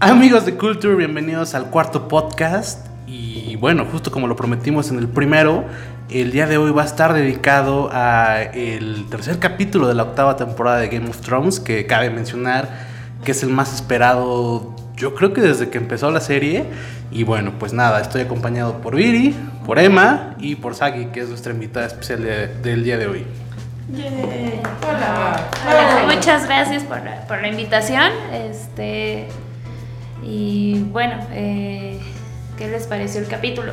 Amigos de Culture, bienvenidos al cuarto podcast. Y bueno, justo como lo prometimos en el primero, el día de hoy va a estar dedicado a el tercer capítulo de la octava temporada de Game of Thrones, que cabe mencionar que es el más esperado, yo creo que desde que empezó la serie. Y bueno, pues nada, estoy acompañado por Viri, por Emma y por Sagi, que es nuestra invitada especial de- del día de hoy. Hola. Hola, muchas gracias por la, por la invitación. Este y bueno, eh, ¿qué les pareció el capítulo?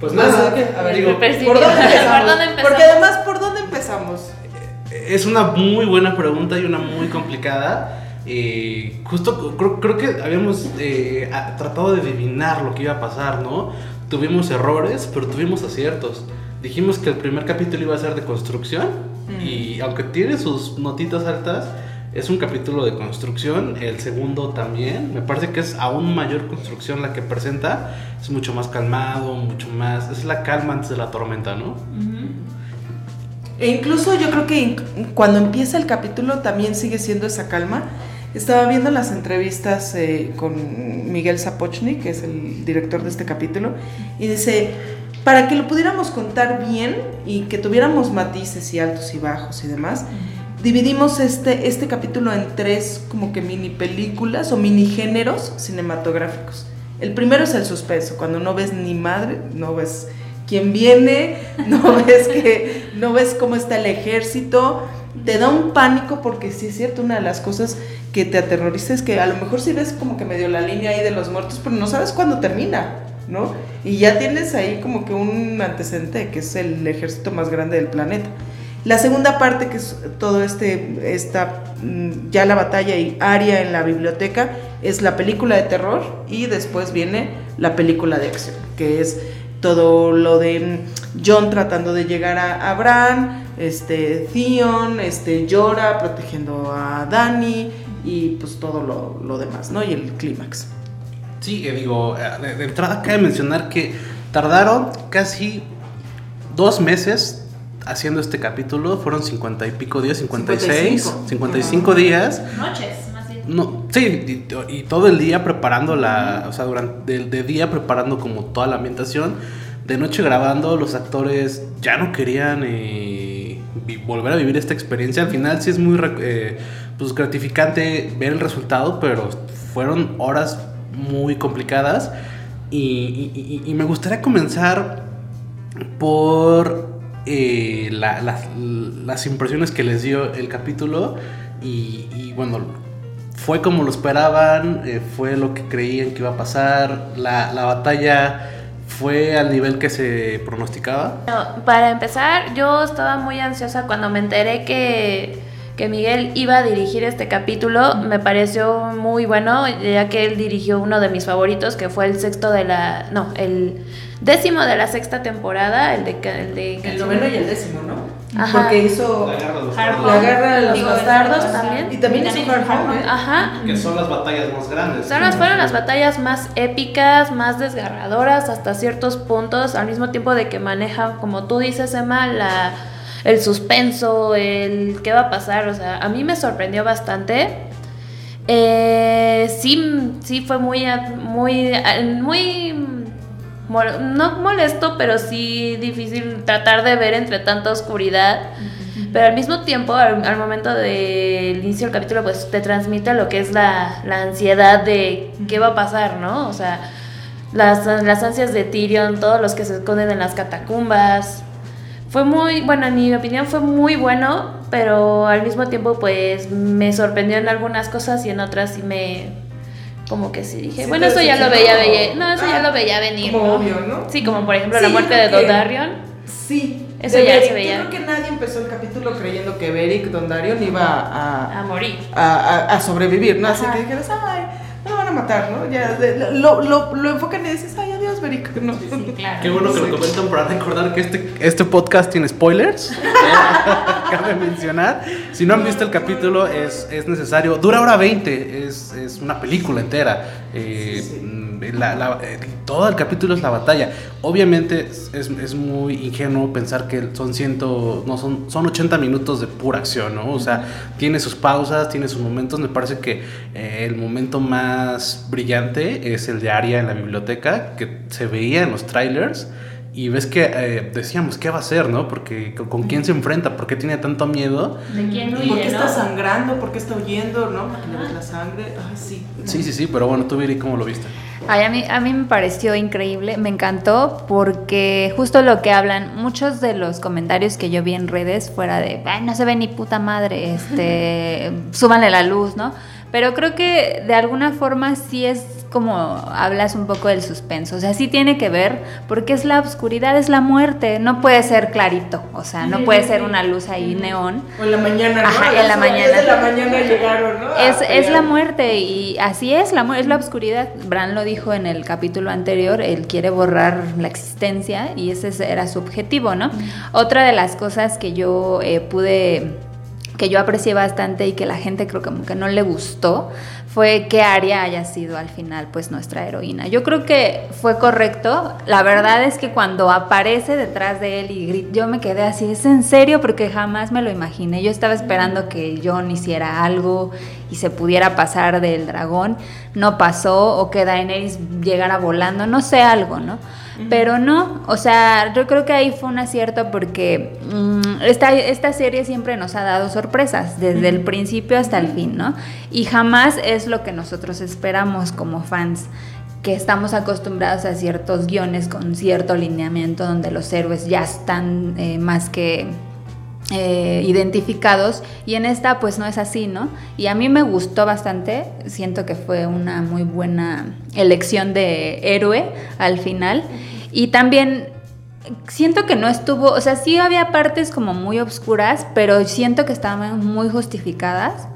Pues Pues, nada, ok, a ver, digo. ¿Por dónde empezamos? ¿Por dónde empezamos? Porque además, ¿por dónde empezamos? Es una muy buena pregunta y una muy complicada. Eh, justo creo, creo que habíamos eh, tratado de adivinar lo que iba a pasar, ¿no? Tuvimos errores, pero tuvimos aciertos. Dijimos que el primer capítulo iba a ser de construcción y aunque tiene sus notitas altas, es un capítulo de construcción. El segundo también. Me parece que es aún mayor construcción la que presenta. Es mucho más calmado, mucho más... Es la calma antes de la tormenta, ¿no? E incluso yo creo que cuando empieza el capítulo también sigue siendo esa calma. Estaba viendo las entrevistas eh, con Miguel Zapochnik, que es el director de este capítulo, y dice, para que lo pudiéramos contar bien y que tuviéramos matices y altos y bajos y demás, dividimos este, este capítulo en tres como que mini películas o mini géneros cinematográficos. El primero es el suspenso, cuando no ves ni madre, no ves quién viene, no ves que no ves cómo está el ejército, te da un pánico porque sí es cierto, una de las cosas que te aterroriza es que a lo mejor sí ves como que medio la línea ahí de los muertos, pero no sabes cuándo termina, ¿no? Y ya tienes ahí como que un antecedente que es el ejército más grande del planeta. La segunda parte, que es todo este, esta, mm, ya la batalla y área en la biblioteca, es la película de terror y después viene la película de acción, que es todo lo de mm, John tratando de llegar a, a Bran, este, Theon, este, Llora protegiendo a Dani y pues todo lo, lo demás, ¿no? Y el clímax. Sí, digo, eh, de entrada cabe mencionar que tardaron casi dos meses haciendo este capítulo, fueron cincuenta y pico días, 56, 55, 55. días. Noches, más bien. No, sí, y, y todo el día preparando la, o sea, durante de, de día preparando como toda la ambientación, de noche grabando, los actores ya no querían eh, volver a vivir esta experiencia. Al final sí es muy re- eh, pues gratificante ver el resultado, pero fueron horas muy complicadas y, y- y- y me gustaría comenzar por eh, la- las- impresiones que les dio el capítulo y, bueno, fue como lo esperaban, eh, fue lo que creían que iba a pasar, la, la batalla fue al nivel que se pronosticaba. No, para empezar, yo estaba muy ansiosa cuando me enteré que, que Miguel iba a dirigir este capítulo. Me pareció muy bueno, ya que él dirigió uno de mis favoritos, que fue el sexto de la. No, el décimo de la sexta temporada, el de. El, de El noveno y el décimo, ¿no? Ajá. Porque hizo La guerra de los Hard Bastardos, la guerra de los Digo, bastardos también. Y también hizo Hard Home, ¿eh? Ajá. que son las batallas más grandes. Son las, fueron las batallas más épicas, más desgarradoras hasta ciertos puntos, al mismo tiempo de que maneja, como tú dices, Emma, la, el suspenso, el qué va a pasar. O sea, a mí me sorprendió bastante. Eh, sí, sí fue muy, muy, muy, no molesto, pero sí difícil tratar de ver entre tanta oscuridad. Pero al mismo tiempo, al, momento del inicio del capítulo, pues te transmite lo que es la, la ansiedad de qué va a pasar, ¿no? O sea, las, las ansias de Tyrion, todos los que se esconden en las catacumbas. Fue muy, bueno, en mi opinión fue muy bueno, pero al mismo tiempo pues me sorprendió en algunas cosas y en otras sí me, como que sí dije, Sí bueno, eso ya lo veía, veía- no, eso ya Ah, lo veía venir, como ¿no? obvio, ¿no? Sí, como por ejemplo Sí, la muerte de Dondarrion. Sí. Eso ya se veía. Yo creo que nadie empezó el capítulo creyendo que Beric Dondarrion iba a, A morir. a, a- a sobrevivir, ¿no? Así que dijeras, ay, lo van a matar, ¿no? Ya, de- lo, lo, lo enfocan y dices, ay, adiós, claro. Qué bueno que lo comentan para recordar que este, este podcast tiene spoilers. cabe mencionar. Si no han visto el capítulo, es, es necesario. Dura hora 20, es, es una película entera. Eh, la- la- eh, todo el capítulo es la batalla. Obviamente es, es muy ingenuo pensar que son ciento, no son, son 80 minutos de pura acción, ¿no? O sea, tiene sus pausas, tiene sus momentos. Me parece que eh, el momento más brillante es el de Aria en la biblioteca, que se veía en los trailers. Y ves que eh, decíamos, ¿qué va a hacer, no? Porque con, con quién se enfrenta, por qué tiene tanto miedo. ¿De quién ¿Por huye, qué está no? sangrando? ¿Por qué está huyendo? ¿No? Porque le ves la sangre. Ay, sí. Sí, sí, sí, pero bueno, tú Viri, ¿cómo lo viste? Ay, a, mí, a mí me pareció increíble, me encantó porque justo lo que hablan, muchos de los comentarios que yo vi en redes fuera de, Ay, no se ve ni puta madre, este, súbanle la luz, ¿no? Pero creo que de alguna forma sí es como hablas un poco del suspenso, o sea, sí tiene que ver porque es la oscuridad, es la muerte, no puede ser clarito, o sea, no puede ser una luz ahí neón. O en la mañana, ¿no? Ajá, en la mañana. de la mañana llegaron, ¿no? Es, es pelear. la muerte y así es, la es la oscuridad. Bran lo dijo en el capítulo anterior, él quiere borrar la existencia y ese es- era su objetivo, ¿no? Otra de las cosas que yo eh, pude, que yo aprecié bastante y que la gente creo que como que no le gustó, fue que Arya haya sido al final pues nuestra heroína. Yo creo que fue correcto. La verdad es que cuando aparece detrás de él y grita, yo me quedé así, ¿es en serio? Porque jamás me lo imaginé. Yo estaba esperando que Jon hiciera algo y se pudiera pasar del dragón. No pasó o que Daenerys llegara volando, no sé, algo, ¿no? Pero no, o sea, yo creo que ahí fue un acierto porque mm, esta, esta serie siempre nos ha dado sorpresas, desde el principio hasta el fin, ¿no? Y jamás es lo que nosotros esperamos como fans, que estamos acostumbrados a ciertos guiones con cierto lineamiento donde los héroes ya están eh, más que eh, identificados y en esta pues no es así, ¿no? Y a mí me gustó bastante, siento que fue una muy buena elección de héroe al final. Y también siento que no estuvo, o sea, sí había partes como muy obscuras, pero siento que estaban muy justificadas.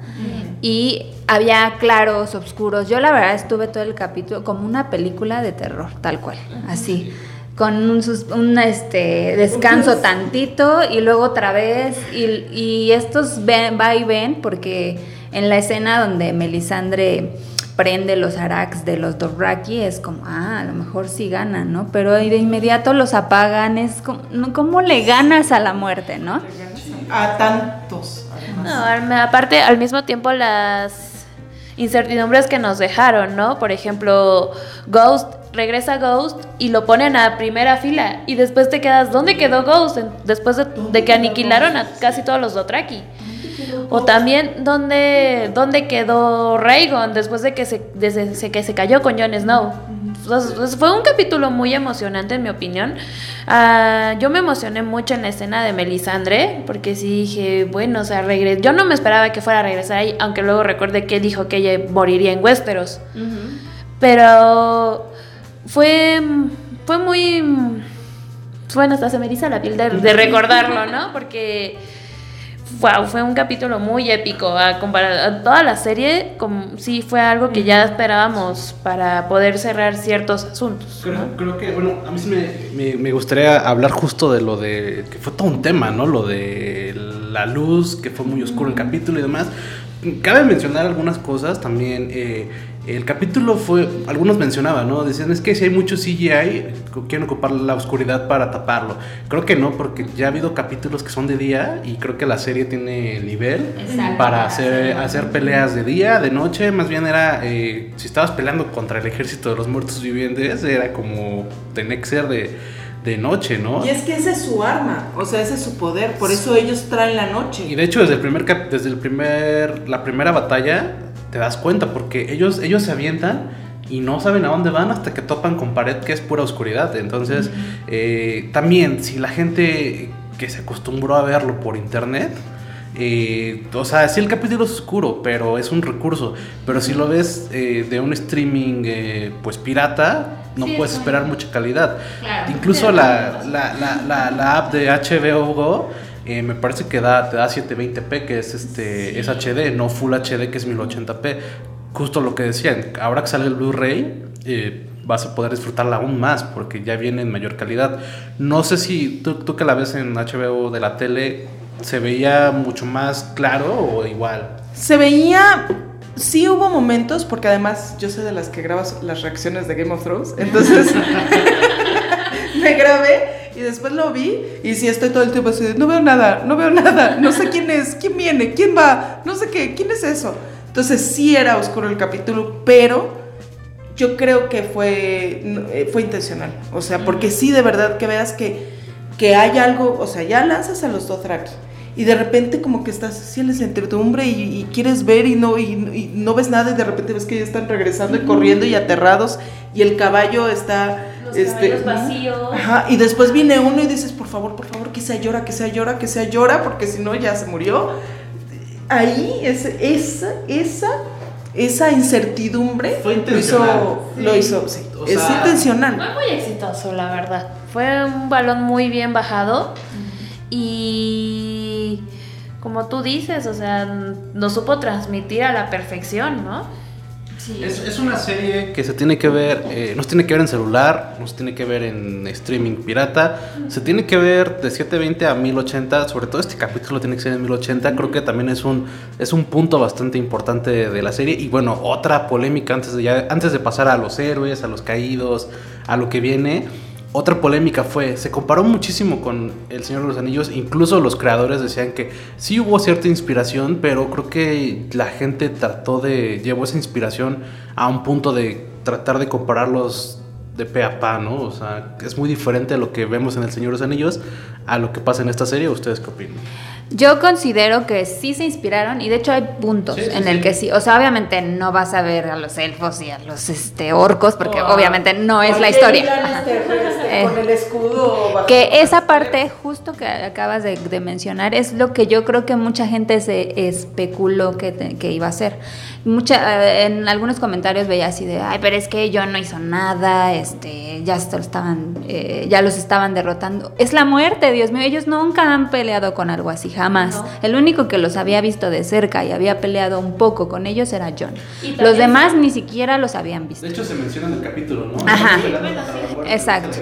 Y había claros, oscuros. Yo la verdad estuve todo el capítulo como una película de terror, tal cual, así con un, sus- un, este, descanso tantito y luego otra vez y, y estos ven- va y ven porque en la escena donde Melisandre prende los arax de los Dothraki es como, ah, a lo mejor sí ganan, ¿no? Pero de inmediato los apagan, es como, ¿cómo le ganas a la muerte, no? A tantos, además. No, aparte, al mismo tiempo las incertidumbres que nos dejaron, ¿no? Por ejemplo, Ghost, regresa Ghost y lo ponen a primera fila y después te quedas, ¿dónde quedó Ghost? Después de, de que aniquilaron a casi todos los Dothraki. O también, ¿dónde, dónde quedó Rhaegon después de que se, desde se- que se cayó con Jon Snow? Entonces, fue un capítulo muy emocionante, en mi opinión. Ah, yo me emocioné mucho en la escena de Melisandre, porque sí dije, bueno, o sea, regre- yo no me esperaba que fuera a regresar ahí, aunque luego recuerde que dijo que ella moriría en Westeros. Pero fue, fue muy... Bueno, hasta se me eriza la piel de, recordarlo, ¿no? Porque wow, fue un capítulo muy épico. A toda la serie, como, sí fue algo que ya esperábamos para poder cerrar ciertos asuntos. Creo, creo que, bueno, a mí sí me, me- me gustaría hablar justo de lo de, que fue todo un tema, ¿no? Lo de la luz, que fue muy oscuro el capítulo y demás. Cabe mencionar algunas cosas también. eh, el capítulo fue, algunos mencionaban, ¿no? Decían, es que si hay mucho CGI, quieren ocupar la oscuridad para taparlo. Creo que no, porque ya ha habido capítulos que son de día y creo que la serie tiene nivel Exacto. para hacer, hacer peleas de día, de noche. Más bien era, eh, si estabas peleando contra el ejército de los muertos vivientes, era como, tenía que ser de, de noche, ¿no? Y es que ese es su arma, o sea, ese es su poder, por eso ellos traen la noche. Y de hecho desde el primer desde el primer la primera batalla te das cuenta porque ellos ellos se avientan y no saben a dónde van hasta que topan con pared que es pura oscuridad. Entonces eh, también si la gente que se acostumbró a verlo por internet eh, o sea, sí el capítulo es oscuro, pero es un recurso. Pero si lo ves eh, de un streaming eh, pues pirata, no Sí, puedes es esperar mucha calidad. Claro. Incluso la, la, la, la, la app de HBO Go eh, me parece que da, te da 720p, que es, este, es HD, no Full HD, que es 1080p. Justo lo que decían, ahora que sale el Blu-ray, eh, vas a poder disfrutarla aún más, porque ya viene en mayor calidad. No sé si tú, tú que la ves en HBO de la tele, ¿Se veía mucho más claro o igual? Se veía. Sí hubo momentos, porque además yo soy de las que grabas las reacciones de Game of Thrones. Entonces me grabé y después lo vi. Y sí estoy todo el tiempo así no veo nada, no veo nada, no sé quién es, quién viene, quién va, no sé qué, quién es eso. Entonces sí era oscuro el capítulo, pero yo creo que fue, eh, fue intencional. O sea, porque sí de verdad que veas que, que hay algo, o sea, ya lanzas a los Dothraki y de repente como que estás así en la incertidumbre y, y quieres ver y no, y, y no ves nada y de repente ves que ya están regresando y corriendo y aterrados y el caballo está... Los este, caballos vacíos. Ajá, y después viene uno y dices, por favor, por favor, que sea llora, que sea llora, que sea llora, porque si no ya se murió. Ahí, es, esa, esa, esa incertidumbre Fue lo hizo, lo hizo, sí, O es intencional. Fue muy exitoso, la verdad. Fue un balón muy bien bajado. Y como tú dices, o sea, nos supo transmitir a la perfección, ¿no? Es, es una serie que se tiene que ver, eh, no se tiene que ver en celular, no se tiene que ver en streaming pirata, se tiene que ver de 720 a 1080, sobre todo este capítulo tiene que ser en 1080, creo que también es un, es un punto bastante importante de, de la serie. Y bueno, otra polémica antes de, ya, antes de pasar a los héroes, a los caídos, a lo que viene. Otra polémica fue, se comparó muchísimo con El Señor de los Anillos, incluso los creadores decían que sí hubo cierta inspiración, pero creo que la gente trató de, llevó esa inspiración a un punto de tratar de compararlos de pe a pa, ¿no? O sea, es muy diferente a lo que vemos en El Señor de los Anillos a lo que pasa en esta serie. ¿Ustedes qué opinan? Yo considero que sí se inspiraron y de hecho hay puntos Sí, sí, en el que sí, o sea, obviamente no vas a ver a los elfos y a los este orcos porque Oh, obviamente no es la historia. Este, este, Eh, con el escudo bajo- Que esa parte justo que acabas de, de mencionar es lo que yo creo que mucha gente se especuló que, te- que iba a ser. Mucha, eh, en algunos comentarios veía así de, ay, pero es que yo no hizo nada, este, ya se lo estaban, eh, ya los estaban derrotando. Es la muerte, Dios mío, ellos nunca han peleado con algo así, jamás. No. El único que los había visto de cerca y había peleado un poco con ellos era John. Los demás ni siquiera los habían visto. De hecho, se menciona en el capítulo, ¿no? Ajá. Exacto.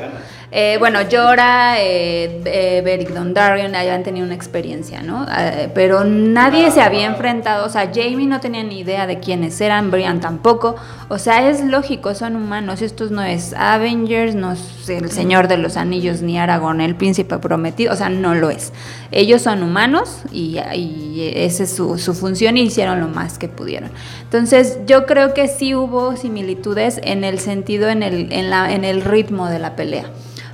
Eh, bueno, Llora, eh, eh, Beric Dondarrion habían tenido una experiencia, ¿no? Eh, pero nadie se había enfrentado, o sea, Jamie no tenía ni idea de quiénes eran, Brian tampoco, o sea, es lógico, son humanos, estos no es Avengers, no es el Señor de los Anillos, ni Aragorn, el príncipe prometido, o sea, no lo es. Ellos son humanos y, esa es su, su función y hicieron lo más que pudieron. Entonces, yo creo que sí hubo similitudes en el sentido, en el, en la, en el ritmo de la pelea.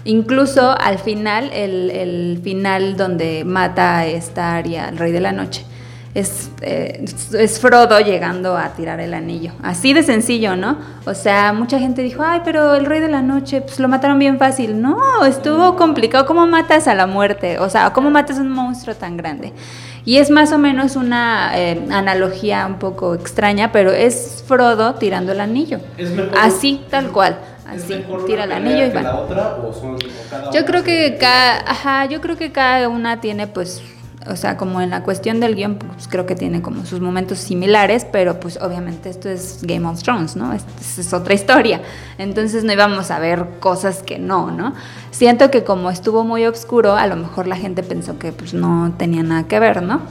Incluso al final, el, el final donde mata a esta Arya, al Rey de la Noche, es, eh, es Frodo llegando a tirar el anillo. Así de sencillo, ¿no? O sea, mucha gente dijo, ay, pero el Rey de la Noche, pues lo mataron bien fácil. No, estuvo complicado. ¿Cómo matas a la muerte? O sea, ¿cómo matas a un monstruo tan grande? Y es más o menos una eh, analogía un poco extraña, pero es Frodo tirando el anillo. ¿Es mejor- Así, tal cual. ¿Es Así, tira el anillo y va. la otra o son- o cada Yo creo que cada, ajá, yo creo que cada una tiene pues, o sea, como en la cuestión del guion, pues creo que tiene como sus momentos similares, pero pues obviamente esto es Game of Thrones, ¿no? Es, es otra historia. Entonces no íbamos a ver cosas que no, ¿no? Siento que como estuvo muy oscuro, a lo mejor la gente pensó que pues no tenía nada que ver, ¿no?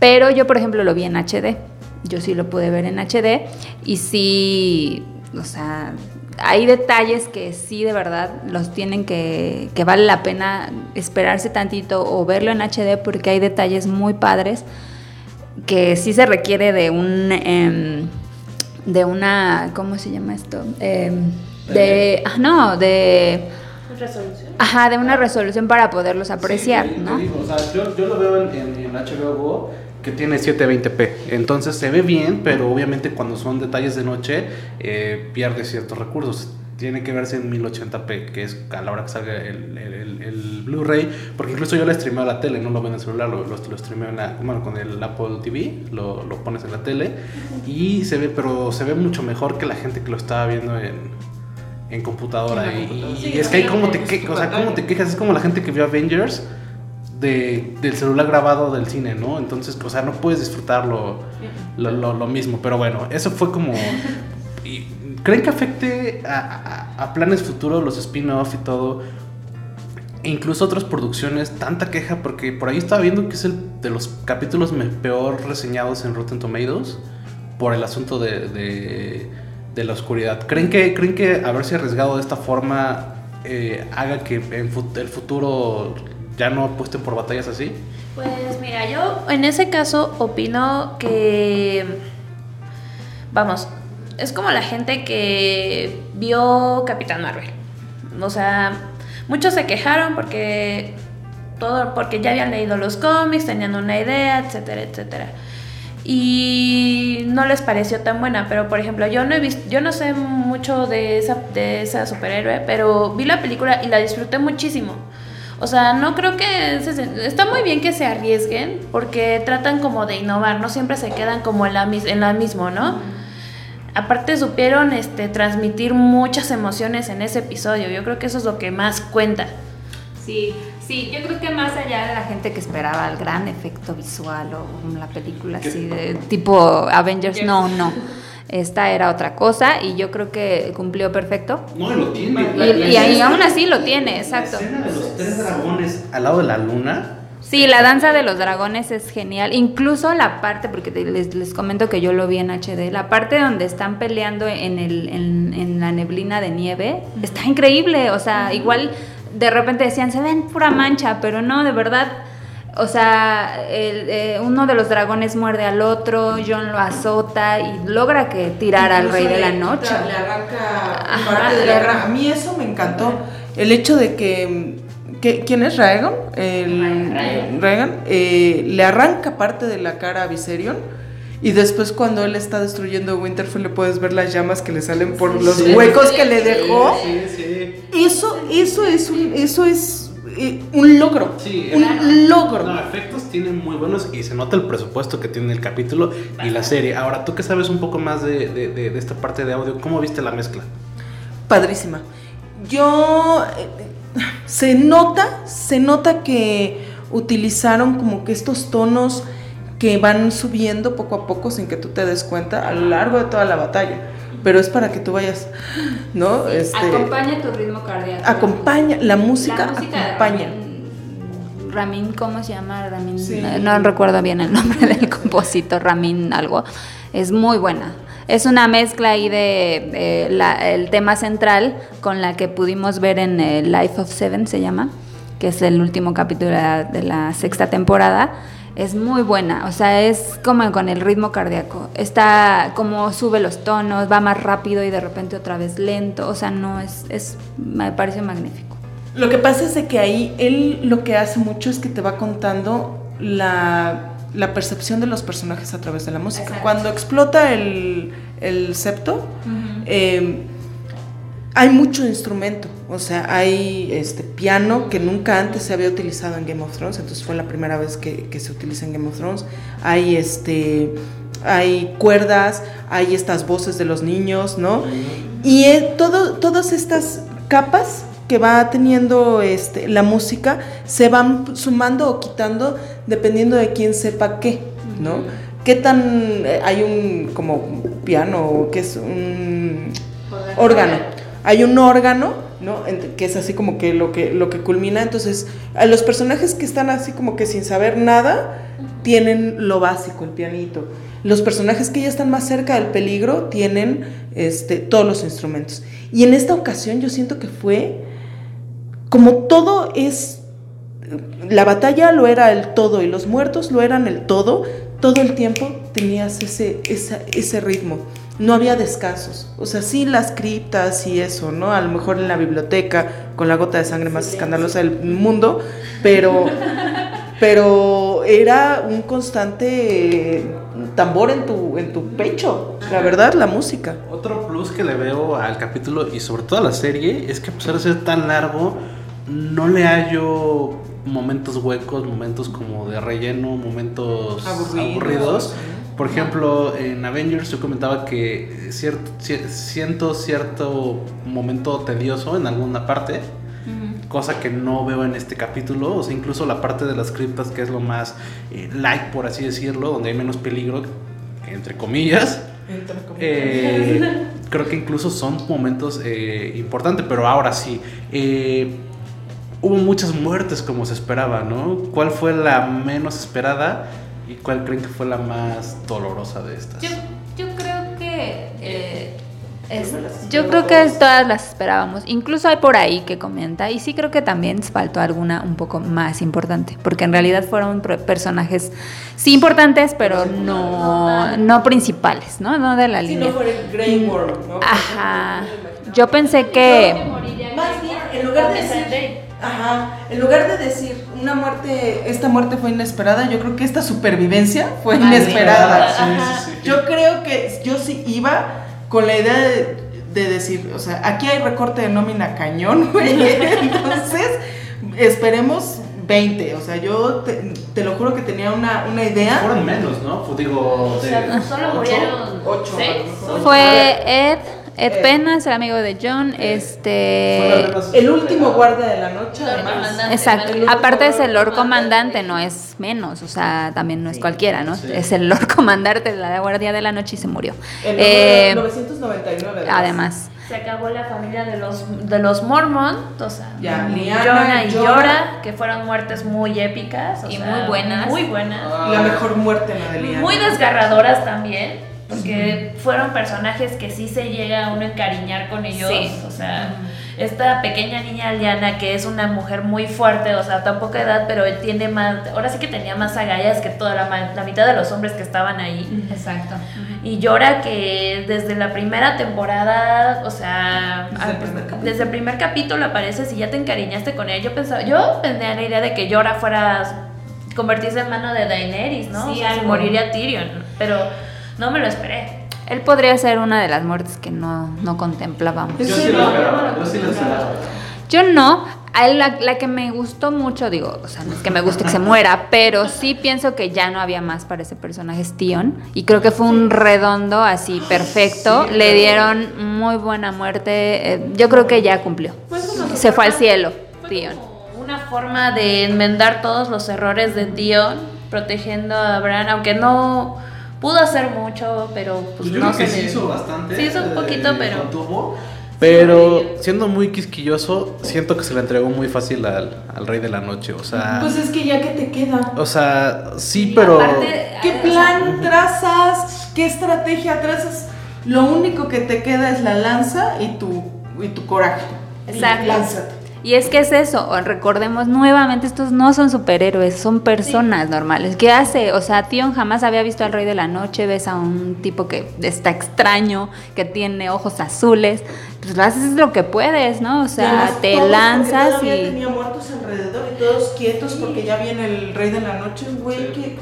Pero yo, por ejemplo, lo vi en HD. Yo sí lo pude ver en HD y sí, o sea, hay detalles que sí de verdad los tienen que, que vale la pena esperarse tantito o verlo en HD porque hay detalles muy padres que sí se requiere de un, em, de una, ¿cómo se llama esto? Em, de, ah, no, de, Resolución. ajá, de una resolución para poderlos apreciar, Sí, te ¿no? digo, o sea, yo, yo lo veo en, en- en HBO Go que tiene 720p. Entonces se ve bien, pero obviamente cuando son detalles de noche eh, pierde ciertos recursos. Tiene que verse en 1080p, que es a la hora que salga el, el- el- Blu-ray. Porque incluso yo lo streameo a la tele, no lo veo en el celular, lo, lo, lo streameo en la- bueno, con el Apple TV, lo, lo pones en la tele. Y se ve, pero se ve mucho mejor que la gente que lo estaba viendo en, en computadora. Y, computadora. y Sí, es que hay como te, que, o sea, te quejas, es como la gente que vio Avengers de, del celular grabado del cine, ¿no? Entonces, o sea, no puedes disfrutar lo, lo, lo- lo mismo. Pero bueno, eso fue como... y- ¿Creen que afecte a, a- a planes futuros, los spin-off y todo? e incluso otras producciones, tanta queja, porque por ahí estaba viendo que es el de los capítulos peor reseñados en Rotten Tomatoes por el asunto de, de- de la oscuridad. ¿Creen que, ¿Creen que haberse arriesgado de esta forma eh, haga que en fu- el futuro ya no apuesten por batallas así? Pues mira, yo en ese caso opino que, vamos, es como la gente que vio Capitán Marvel. O sea, muchos se quejaron porque todo, porque ya habían leído los cómics, tenían una idea, etcétera, etcétera. Y no les pareció tan buena, pero por ejemplo, yo no he visto, yo no sé mucho de esa, de esa superhéroe, pero vi la película y la disfruté muchísimo. O sea, no creo que se- está muy bien que se arriesguen porque tratan como de innovar, no siempre se quedan como en la, mis- en la mismo, ¿no? Aparte supieron este, transmitir muchas emociones en ese episodio, yo creo que eso es lo que más cuenta. Sí, sí, yo creo que más allá de la gente que esperaba el gran efecto visual o la película así de tipo Avengers, no, no. Esta era otra cosa y yo creo que cumplió perfecto. No, lo tiene. Y, y ahí aún así lo tiene, exacto. La escena de los tres dragones al lado de la luna. Sí, la danza de los dragones es genial. Incluso la parte, porque les, les comento que yo lo vi en HD, la parte donde están peleando en, el, en, en la neblina de nieve, está increíble. O sea, igual de repente decían, se ven pura mancha, pero no, de verdad. O sea, el, eh, uno de los dragones muerde al otro, John lo azota y logra que tirar al rey de la noche. quita- Le arranca Ajá, parte de le la arranca. A mí eso me encantó. El hecho de que. que- ¿Quién es Raegon? El, Raegon. Eh, le arranca parte de la cara a Viserion. Y después cuando él está destruyendo Winterfell le puedes ver las llamas que le salen por los Sí. huecos que le dejó. Sí, sí. Eso, eso es un, eso es eh, un logro. Sí, un claro. logro. No, efectos tienen muy buenos y se nota el presupuesto que tiene el capítulo y la serie. Ahora, tú que sabes un poco más de, de- de- de esta parte de audio, ¿cómo viste la mezcla? Padrísima. Yo eh, se nota, se nota que utilizaron como que estos tonos que van subiendo poco a poco sin que tú te des cuenta a lo largo de toda la batalla. Pero es para que tú vayas, ¿no? Este, Acompaña tu ritmo cardíaco. acompaña, la música, La música acompaña. Ramin, Ramin, ¿cómo se llama? Ramin, Sí. no, no recuerdo bien el nombre del compositor, Ramin algo. Es muy buena. Es una mezcla ahí de, la- el tema central con la que pudimos ver en eh, Life of Seven, se llama, que es el último capítulo de la, de la sexta temporada. Es muy buena, o sea, es como con el ritmo cardíaco. Está como sube los tonos, va más rápido y de repente otra vez lento. O sea, no es, es me parece magnífico. Lo que pasa es de que ahí él lo que hace mucho es que te va contando la, la percepción de los personajes a través de la música. Exacto. Cuando explota el, el septo, eh, hay mucho instrumento. O sea, hay este piano que nunca antes se había utilizado en Game of Thrones, entonces fue la primera vez que, que se utiliza en Game of Thrones. Hay este. Hay cuerdas, hay estas voces de los niños, ¿no? Y eh, todo, todas estas capas que va teniendo este, la música se van sumando o quitando dependiendo de quién sepa qué, ¿no? ¿Qué tan... eh, hay un como piano, que es un órgano? Hay un órgano, ¿no? Que es así como que lo que, lo que culmina. Entonces, a los personajes que están así como que sin saber nada, tienen lo básico, el pianito. Los personajes que ya están más cerca del peligro tienen este, todos los instrumentos. Y en esta ocasión yo siento que fue como todo es, la batalla lo era el todo y los muertos lo eran el todo, todo el tiempo tenías ese, esa- ese ritmo. No había descansos. O sea, sí las criptas y eso, ¿no? A lo mejor en la biblioteca, con la gota de sangre más escandalosa del mundo, pero, pero era un constante eh, tambor en tu, en tu pecho. La verdad, la música. Otro plus que le veo al capítulo y sobre todo a la serie es que a pesar de ser tan largo, no le hallo momentos huecos, momentos como de relleno, momentos Aburridos. aburridos. Por ejemplo, en Avengers yo comentaba que cierto, siento cierto momento tedioso en alguna parte, cosa que no veo en este capítulo, o sea, incluso la parte de las criptas que es lo más eh, light, por así decirlo, donde hay menos peligro, entre comillas. Eh, creo que incluso son momentos eh, importantes, pero ahora sí. eh, hubo muchas muertes como se esperaba, ¿no? ¿Cuál fue la menos esperada y cuál creen que fue la más dolorosa de estas? Yo, yo creo que eh, es- yo creo que todas las esperábamos. Incluso hay por ahí que comenta y sí creo que también faltó alguna un poco más importante, porque en realidad fueron personajes sí importantes, pero no no principales, ¿no? No de la Si línea. no fuera el Grey Worm, ¿no? Ajá. Yo pensé que Más bien, en lugar de decir, ajá, en lugar de decir una muerte, esta muerte fue inesperada, yo creo que esta supervivencia fue inesperada. Sí, sí, sí. Yo creo que yo sí iba con la idea de, de decir, o sea, aquí hay recorte de nómina cañón, güey. Entonces, esperemos 20. O sea, yo te, te lo juro que tenía una, una idea. Fueron menos, ¿no? Pues digo, O de sea, solo ocho. murieron Ocho, a lo seis. mejor. fue Ed Ed Ed. Penas, el amigo de John, Fueron este El último guardia de la noche, Lord además. Comandante. Exacto. Aparte es el Lord Comandante. Comandante, no es menos, o sea, también no es Sí. cualquiera, ¿no? Sí. Es el Lord Comandante de la Guardia de la Noche y se murió. El Eh, 999. además, Se acabó la familia de los, de los Mormon, o sea, Ya, Liana, Jonah y. Yora, que fueron muertes muy épicas. o Y sea, muy buenas. Muy buenas. La mejor muerte en la de Liana. Muy desgarradoras también, porque fueron personajes que sí se llega a uno a encariñar con ellos. Sí. O sea, esta pequeña niña Liana, que es una mujer muy fuerte, o sea, tan poca edad, pero tiene más, ahora sí que tenía más agallas que toda la, ma- la mitad de los hombres que estaban ahí. exacto. Y llora que desde la primera temporada, o sea, Desde el primer capítulo. desde el primer capítulo apareces y ya te encariñaste con él. Yo pensaba, yo tenía la idea de que llora fuera convertirse en mano de Daenerys, ¿no? Sí, o sea, se algo. moriría Tyrion, pero no me lo esperé. Él podría ser una de las muertes que no, no contemplábamos. Yo sí lo esperaba, yo sí lo esperaba. Yo no, a él la, la que me gustó mucho, digo, o sea, no es que me guste que se muera, pero sí pienso que ya no había más para ese personaje, es Tion, y creo que fue un redondo así perfecto, Sí, le dieron muy buena muerte, eh, yo creo que ya cumplió, se fue al cielo, Tion. Una forma de enmendar todos los errores de Dion, protegiendo a Bran, aunque no pudo hacer mucho, pero pues Pues yo no creo que se sí le- hizo bastante. Sí hizo un eh, poquito, pero- contuvo. Pero siendo muy quisquilloso, siento que se le entregó muy fácil al, al Rey de la Noche. O sea, Pues es que ya que te queda. o sea, sí, pero. ¿Qué plan trazas? ¿Qué estrategia trazas? Lo único que te queda es la lanza y tu, y tu coraje. Y Exacto. lánzate. Y es que es eso, recordemos nuevamente, estos no son superhéroes, son personas normales. ¿Qué hace? O sea, Tion jamás había visto al Rey de la Noche, ves a un tipo que está extraño, que tiene ojos azules, pues lo haces lo que puedes, ¿no? O sea, te lanzas y... tenía muertos alrededor y todos quietos porque ya viene el rey de la noche, güey. que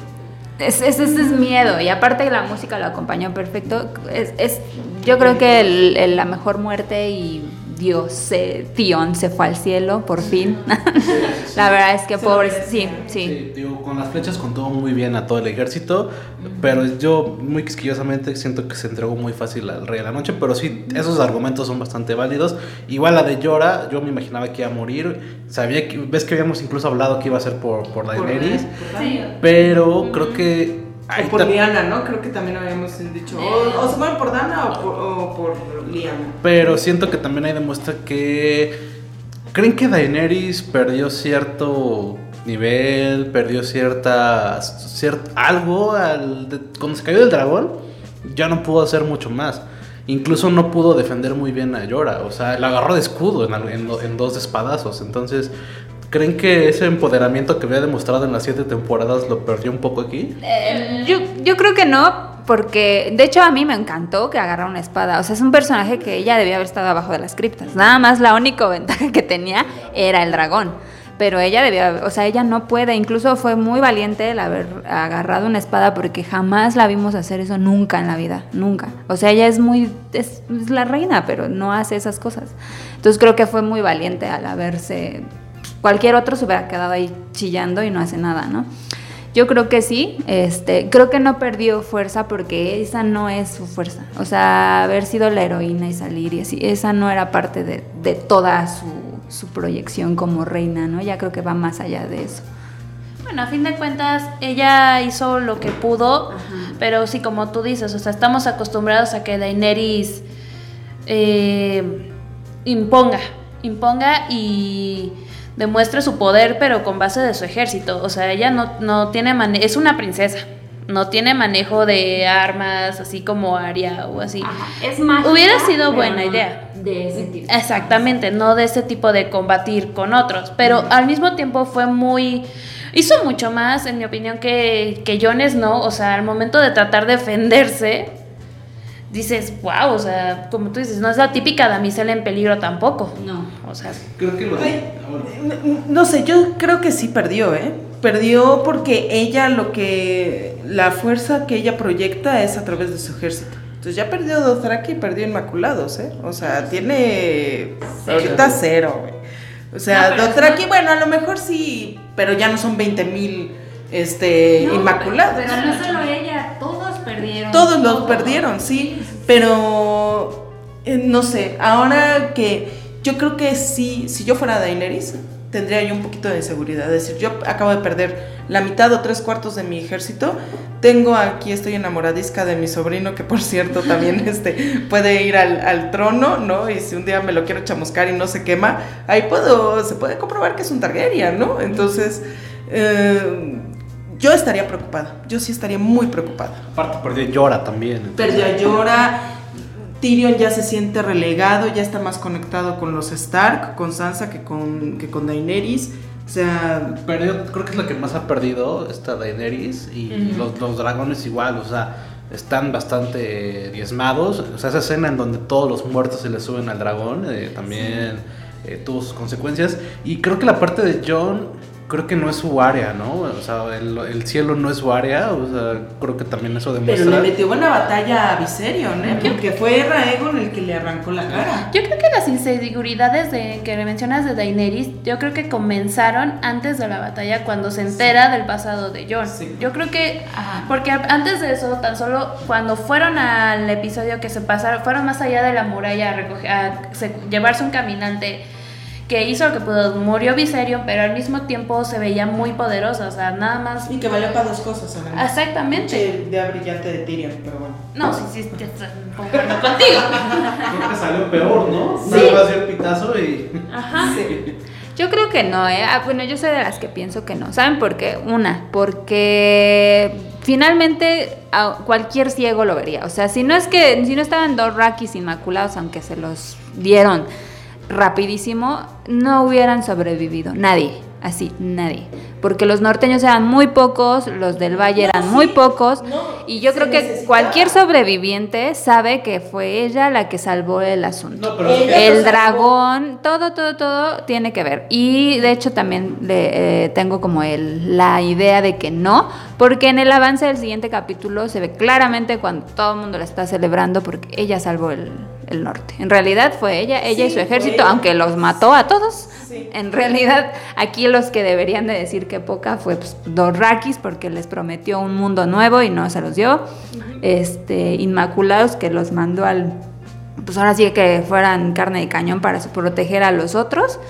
Es, es, ese es miedo, y aparte la música lo acompañó perfecto. Es, es, yo creo que el- el- la mejor muerte y Dios, se, Tion se fue al cielo, por fin. la verdad es que pobre, sí, sí. Sí, digo, con las flechas contó muy bien a todo el ejército, pero yo muy quisquillosamente siento que se entregó muy fácil al Rey de la Noche, pero sí, esos argumentos son bastante válidos. Igual la de Llora, yo me imaginaba que iba a morir, sabía que, ves que habíamos incluso hablado que iba a ser por, por por- Daenerys, por- Sí. pero creo que... ahí O por Liana, ¿no? Creo que también habíamos dicho. O, o se mueren por Dana o por, o por Liana. Pero siento que también ahí demuestra que. ¿Creen que Daenerys perdió cierto nivel? ¿Perdió cierta. ciert- algo? Al, de- cuando se cayó del dragón, ya no pudo hacer mucho más. Incluso no pudo defender muy bien a Yora. O sea, la agarró de escudo en, en en dos espadazos. Entonces, ¿creen que ese empoderamiento que había demostrado en las siete temporadas lo perdió un poco aquí? Eh, yo, creo que no, porque de hecho a mí me encantó que agarrara una espada. O sea, es un personaje que ella debía haber estado abajo de las criptas. Nada más la única ventaja que tenía era el dragón. Pero ella debía, o sea, ella no puede. Incluso fue muy valiente el haber agarrado una espada porque jamás la vimos hacer eso nunca en la vida, nunca. O sea, ella es muy, es la reina, pero no hace esas cosas. Entonces creo que fue muy valiente al haberse cualquier otro se hubiera quedado ahí chillando y no hace nada, ¿no? Yo creo que sí, este, creo que no perdió fuerza porque esa no es su fuerza. O sea, haber sido la heroína y salir y así, esa no era parte de, de toda su, su proyección como reina, ¿no? Ya creo que va más allá de eso. Bueno, a fin de cuentas, ella hizo lo que pudo, pero sí, como tú dices, o sea, estamos acostumbrados a que Daenerys eh, imponga, imponga y demuestre su poder, pero con base de su ejército. O sea, ella no, no tiene mane es una princesa. No tiene manejo de armas, así como Aria o así. Es más. Hubiera sido buena idea. De ese tipo. Exactamente, no de ese tipo de combatir con otros, pero al mismo tiempo fue muy... Hizo mucho más, en mi opinión, que, que Jon Snow, o sea, al momento de tratar de defenderse, dices, wow, o sea, como tú dices, no es la típica damisela en peligro tampoco. No. O sea, Creo que lo. Ay, Ah, bueno. n- No sé, yo creo que sí perdió, ¿eh? Perdió porque ella lo que. La fuerza que ella proyecta es a través de su ejército. Entonces ya perdió Dothraki y perdió Inmaculados, ¿eh? O sea, tiene. Ahorita cero, güey. O sea, No, Dothraki, no- bueno, a lo mejor sí, pero ya no son 20 mil este, No, Inmaculados. Pero no solo ella, perdieron. Todos los perdieron, sí. Pero eh, no sé, ahora que yo creo que sí, si yo fuera Daenerys, tendría yo un poquito de seguridad. Es decir, yo acabo de perder la mitad o tres cuartos de mi ejército. Tengo aquí, estoy enamoradisca de mi sobrino, que por cierto también este, puede ir al, al trono, ¿no? Y si un día me lo quiero chamuscar y no se quema, ahí puedo, se puede comprobar que es un Targaryen, ¿no? Entonces, eh, yo estaría preocupada. Yo sí estaría muy preocupada. Aparte, perdió llora también. entonces- Perdió Llora. Tyrion ya se siente relegado, ya está más conectado con los Stark, con Sansa que con, que con Daenerys. O sea, Perdió, creo que es la que más ha perdido esta Daenerys y los, los dragones igual, o sea, están bastante diezmados. O sea, esa escena en donde todos los muertos se le suben al dragón eh, también eh, tuvo sus consecuencias. Y creo que la parte de John, creo que no es su área, ¿no? O sea, el, el cielo no es su área, o sea, creo que también eso pero demuestra... le metió buena batalla a Viserion, ¿eh? Porque fue Raegon el que le arrancó la cara. yo creo que las inseguridades de, que mencionas de Daenerys, yo creo que comenzaron antes de la batalla cuando se entera del pasado de Jon. Sí. Yo creo que Ajá. Porque antes de eso, tan solo cuando fueron al episodio que se pasaron, fueron más allá de la muralla a, recoger, a se- llevarse un caminante que hizo lo que pudo, murió Viserion, pero al mismo tiempo se veía muy poderosa, o sea, nada más... Y que valió para dos cosas, además. Exactamente. Pinche idea brillante de Tyrion, pero bueno. No, sí, sí, sí, concuerdo contigo. Creo que salió peor, ¿no? Sí. Nada más dio el pitazo y... Ajá. Sí. Yo creo que no, ¿eh? Ah, bueno, yo soy de las que pienso que no. ¿Saben por qué? Una, porque finalmente a cualquier ciego lo vería. O sea, si no es que, si no estaban dos Rakis inmaculados, aunque se los dieron rapidísimo, no hubieran sobrevivido. Nadie, así, nadie. Porque los norteños eran muy pocos, los del valle eran muy pocos. no, y yo creo que necesitaba. cualquier sobreviviente sabe que fue ella la que salvó el asunto. No, pero... El dragón, todo, todo, todo tiene que ver. Y de hecho también le, eh, tengo como el, la idea de que no, porque en el avance del siguiente capítulo se ve claramente cuando todo el mundo la está celebrando porque ella salvó el, el norte. En realidad fue ella, ella y su ejército, aunque los mató a todos. Sí. En realidad aquí los que deberían de decir que poca fue pues, dos Rakis porque les prometió un mundo nuevo y no se los dio. Este, Inmaculados que los mandó al pues ahora sí que fueran carne de cañón para proteger a los otros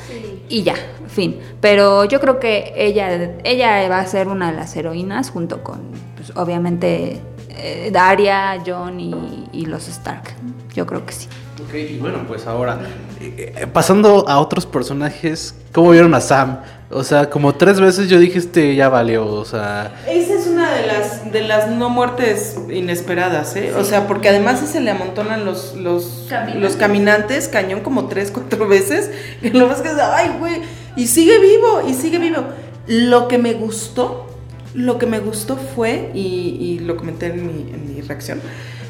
y ya, fin. Pero yo creo que ella, ella va a ser una de las heroínas junto con, pues, obviamente, eh, Daria, John y, y los Stark. Yo creo que sí. Ok, y bueno, pues ahora, eh, eh, pasando a otros personajes, ¿cómo vieron a Sam? O sea, como tres veces yo dije, este ya valió, o sea... Esa es una de las, de las no muertes inesperadas, ¿eh? O sea, porque además se le amontonan los, los, Caminantes. los caminantes, cañón como tres, cuatro veces. Y lo más que es, ay, güey, y sigue vivo, y sigue vivo. Lo que me gustó, lo que me gustó fue, y, y lo comenté en mi, en mi reacción,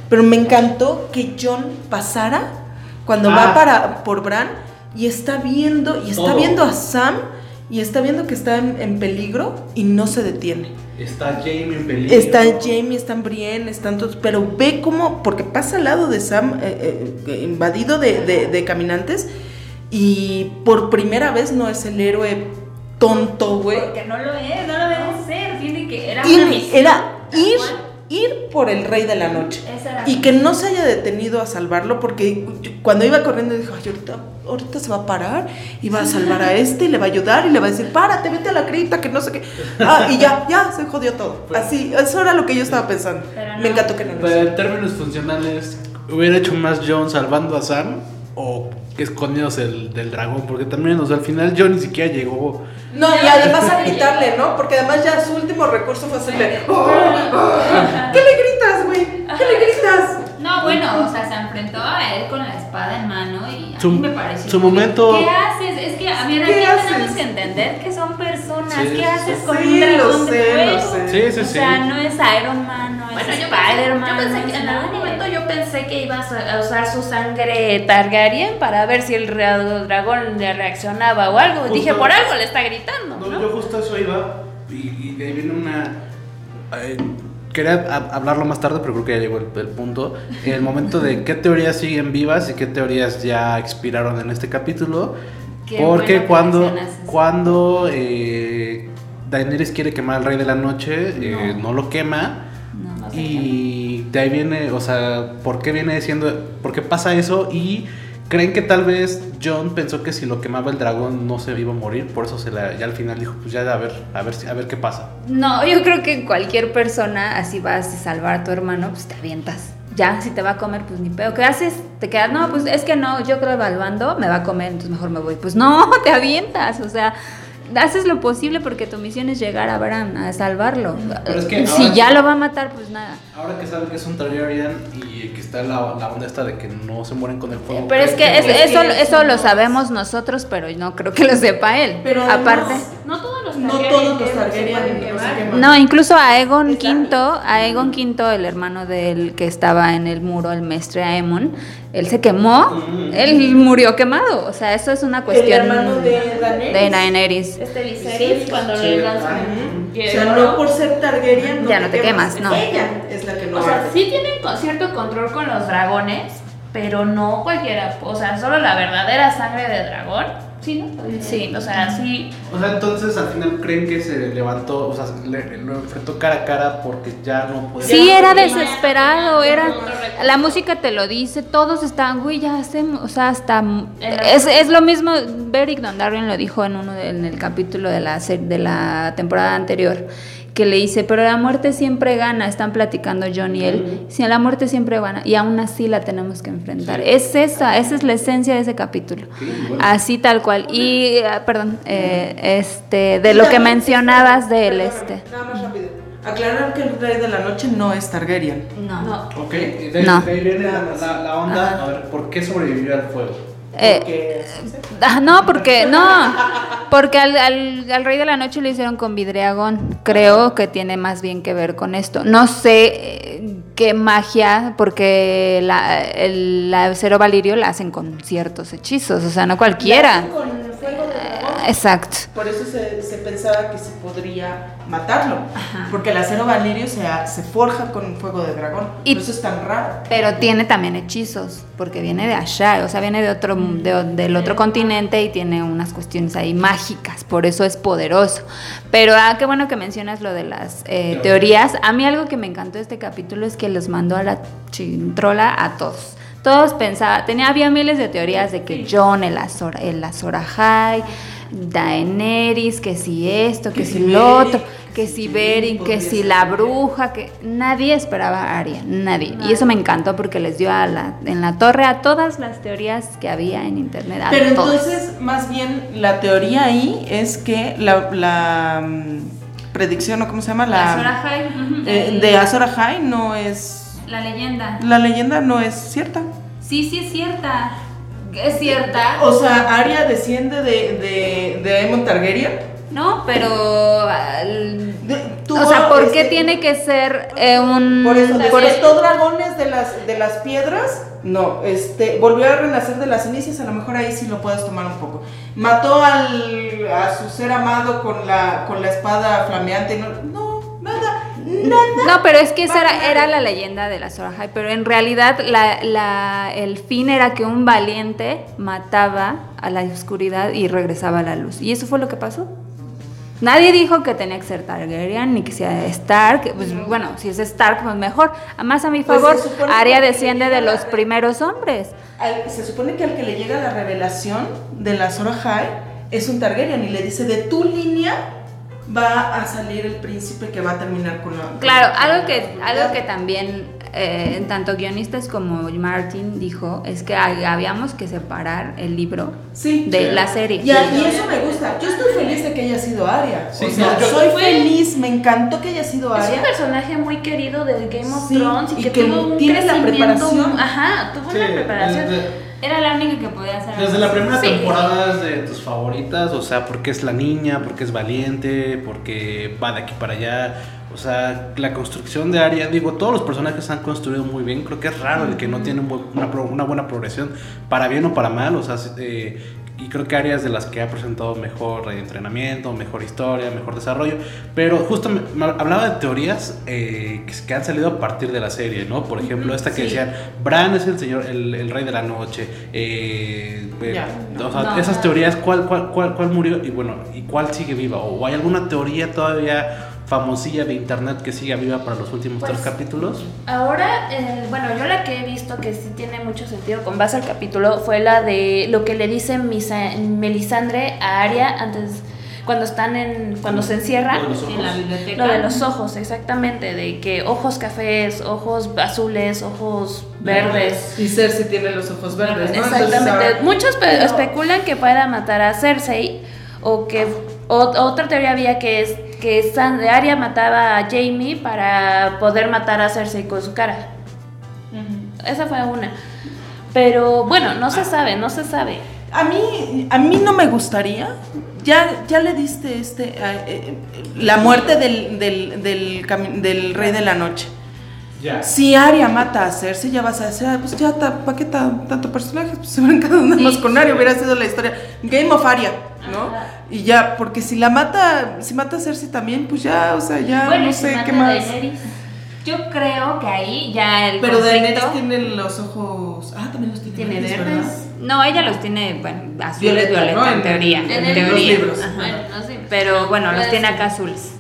pero me encantó que John pasara cuando Ah. va para, por Bran y está viendo, y está Todo. viendo a Sam. Y está viendo que está en- en peligro y no se detiene. Está Jamie en peligro. Está Jamie, están Brienne, están todos, pero ve cómo, porque pasa al lado de Sam, eh, eh, invadido de, de- de caminantes, y por primera vez no es el héroe tonto, güey. no lo es, no lo tiene que... Era Ir- Era ir, ir por el rey de la noche. Y que no se haya detenido a salvarlo, porque cuando iba corriendo dijo, ay, ahorita, ahorita se va a parar y va a salvar a este y le va a ayudar y le va a decir, párate, vete a la cripta, que no sé qué. Ah, y ya, ya, se jodió todo. Así, eso era lo que yo estaba pensando. Pero no. Me encantó que no lo Pero hiciera. en términos funcionales, hubiera hecho más John salvando a Sam o escondidos el, del dragón, porque también, o sea, al final yo ni siquiera llegó. No, y además a gritarle, ¿no? Porque además ya su último recurso fue hacerle. "Oh, oh". ¿Qué le gritas, güey? ¿Qué le gritas? No, bueno, o sea, se enfrentó a él con la espada en mano y a Su- mí me pareció. su momento- ¿Qué haces? Es que, a ver, ¿Qué aquí tenemos haces? que entender que son personas. Sí, ¿Qué haces sí, con sí, un lo dragón sé, de lo fuego? sé. Sí, sí, o sea, no es Iron Man, no es Bueno, yo Spider-Man. pensé, yo pensé que es en algún momento yo pensé que ibas a usar su sangre Targaryen para ver si el ra- dragón le reaccionaba o algo. Justo- Dije, por algo le está gritando, No, ¿no? yo justo eso iba y, y de ahí viene una... eh, quería ha- hablarlo más tarde, pero creo que ya llegó el, el punto. El momento de qué teorías siguen vivas y qué teorías ya expiraron en este capítulo. Qué porque cuando, cuando eh, Daenerys quiere quemar al Rey de la Noche, eh, no. lo quema. No. Y de ahí viene, o sea, ¿por qué viene siendo, por qué pasa eso? Y creen que tal vez John pensó que si lo quemaba el dragón no se iba a morir, por eso se ya al final dijo, pues ya a ver, a ver, a ver qué pasa. No, yo creo que cualquier persona, así vas a salvar a tu hermano, pues te avientas. Ya, si te va a comer, pues ni pedo. ¿Qué haces? Te quedas, no, pues es que no, yo creo evaluando, me va a comer, entonces mejor me voy. Pues no, te avientas, o sea, haces lo posible porque tu misión es llegar a Bran, a salvarlo. Pero es que si ahora- ya lo va a matar, pues nada. Ahora que saben que es un Targaryen y que está la, la onda esta de que no se mueren con el fuego. Pero es ¿creen que es- es eso, eso eso lo sabemos nosotros, pero no creo que lo sepa él. Pero Aparte. además- No todos los No todos los Targaryen no. No, incluso a Aegon V, a Aegon V, el hermano del que estaba en el muro, el mestre Aemon, él se quemó, él murió quemado. O sea, eso es una cuestión hermano de Daenerys. de Daenerys. Este Viserys, cuando Sí. le lanzan O sea, no por ser Targaryen Ya no te quemas, no. Ella es la que no O sea, sí tienen cierto control con los dragones, pero no cualquiera. O sea, solo la verdadera sangre de dragón. Sí, ¿no? Sí, o sea, sí. O sea, entonces al final creen que se levantó, o sea, le- lo enfrentó cara a cara porque ya no podía. Sí, era desesperado, era... La música te lo dice, todos están, güey, ya hacemos, o sea, hasta... Es, es lo mismo, Beric Dondarrion lo dijo en uno de- en el capítulo de la, de la temporada anterior, que le dice, pero la muerte siempre gana, están platicando John y él, si la muerte siempre gana, y aún así la tenemos que enfrentar. Sí. Es esa, esa es la esencia de ese capítulo. Sí, bueno. Así tal cual. Y, ah, perdón, eh, este, de lo que mencionabas del perdóname, este. Nada más rápido. Aclarar que el rey de la noche no es Targaryen. No. Ok, de, No. de la, la- la onda, a ver, ¿por qué sobrevivió al fuego? Eh, Ah, no, porque no, porque al, al- al rey de la noche lo hicieron con vidriagón. Creo que tiene más bien que ver con esto. No sé eh, qué magia, porque la, el la acero valirio la hacen con ciertos hechizos, o sea, no cualquiera. Con el fuego de dragón. Eh, Exacto. Por eso se, se pensaba que se podría matarlo. Porque el acero valirio se, se forja con fuego de dragón. Y- Por eso es tan raro. Pero tiene también hechizos, porque viene de allá, o sea, viene de otro, de- del otro continente y tiene unas cuestiones ahí mágicas, por eso es poderoso. Pero, ah, qué bueno que mencionas lo de las eh, teorías. A mí algo que me encantó de este capítulo es que los mandó a la chintrola a todos. Todos pensaban, tenía, había miles de teorías de que John, el Azor, el Azor Ahai, Daenerys, que si esto, que, si lo otro, que si Beric, que si la bruja, que nadie esperaba a Arya, nadie. Y eso me encantó porque les dio a la, en la torre a todas las teorías que había en internet. a Pero todas. entonces, más bien, la teoría ahí es que la, la, mm, predicción, o cómo se llama, la, Azor Ahai, eh, de Azor Ahai no es. la leyenda. La leyenda no es cierta. Sí, sí es cierta. Es cierta. O sea, Arya desciende de, de, de Aemon Targaryen. No, pero o sea, ¿por qué este, tiene que ser eh, un Por eso, por dragones de las, de las piedras. No, este, volvió a renacer de las cenizas. A lo mejor ahí sí lo puedes tomar un poco. Mató al, a su ser amado con la, con la espada flameante. No. No, pero es que esa era, era la leyenda de la Sorahai, pero en realidad la, la- el fin era que un valiente mataba a la oscuridad y regresaba a la luz. Y eso fue lo que pasó. Nadie dijo que tenía que ser Targaryen ni que sea Stark. Pues, bueno, si es Stark, pues mejor. Más a mi Pues favor, supone Arya desciende de los primeros hombres. Al- se supone que al que le llega la revelación de la Azor Ahai es un Targaryen y le dice de tu línea va a salir el príncipe que va a terminar con la. Claro, con algo la que, oscuridad". algo que también eh, tanto guionistas como Martin dijo, es que habíamos que separar el libro Sí. de Sí. la serie. Y, a- y eso me gusta. Yo estoy feliz de que haya sido Aria. Sí, o sea, yo- soy Fue- feliz, me encantó que haya sido Es un Aria. personaje muy querido de Game of Sí, Thrones y, y que, que tuvo un tiene la preparación. Ajá, tuvo Sí, una preparación. Era la única que podía hacer. Desde la primera Sí. temporada es de tus favoritas, o sea, porque es la niña, porque es valiente, porque va de aquí para allá. O sea, la construcción de Arya, digo, todos los personajes se han construido muy bien. Creo que es raro el que no tiene una, pro- una buena progresión, para bien o para mal. O sea, eh, y creo que Arya es de las que ha presentado mejor entrenamiento, mejor historia, mejor desarrollo. Pero justo me, me hablaba de teorías eh, que, han salido a partir de la serie, ¿no? Por ejemplo, esta que sí. decían, Bran es el señor, el, el rey de la noche. eh, eh, o sea, No. esas teorías, ¿cuál, cuál, cuál, cuál murió? Y bueno, ¿y cuál sigue viva? ¿O hay alguna teoría todavía famosilla de internet que siga viva para los últimos Pues, tres capítulos? Ahora, eh, bueno, yo la que he visto que sí tiene mucho sentido con base al capítulo fue la de lo que le dice Misa- Melisandre a Aria antes, cuando están en, cuando se encierran. Lo de los ojos. En la biblioteca. Lo de los ojos, exactamente, de que ojos cafés, ojos azules, ojos verdes. Y Cersei tiene los ojos verdes, ¿no? Exactamente. ahora- Muchos especulan que pueda matar a Cersei o que o- otra teoría había que es que San Arya mataba a Jamie para poder matar a Cersei con su cara. Esa fue una. Pero bueno, no se sabe, no se sabe. A mí, a mí no me gustaría. Ya, ya le diste este eh, eh, la muerte del, del, del, rey de la noche. Si Arya mata a Cersei, ya vas a decir, "Ah, pues ya, ¿para qué tan- tanto personaje? Pues se hubieran quedado nada Sí, más con sí. Arya, hubiera sido la historia. Game of Arya, ¿no? Ajá. Y ya, porque si la mata, si mata a Cersei también, pues ya, o sea, ya bueno, no si sé mata qué más. Daenerys. Yo creo que ahí ya el Pero conflicto- Daenerys tiene los ojos. Ah, también los tiene, Tiene verdes. No, ella los tiene, bueno, azules, Violeta, violeta, ¿no? en, En- teoría. en teoría. los libros. Ajá. Bueno, así. Pero bueno, los Puede tiene acá azules.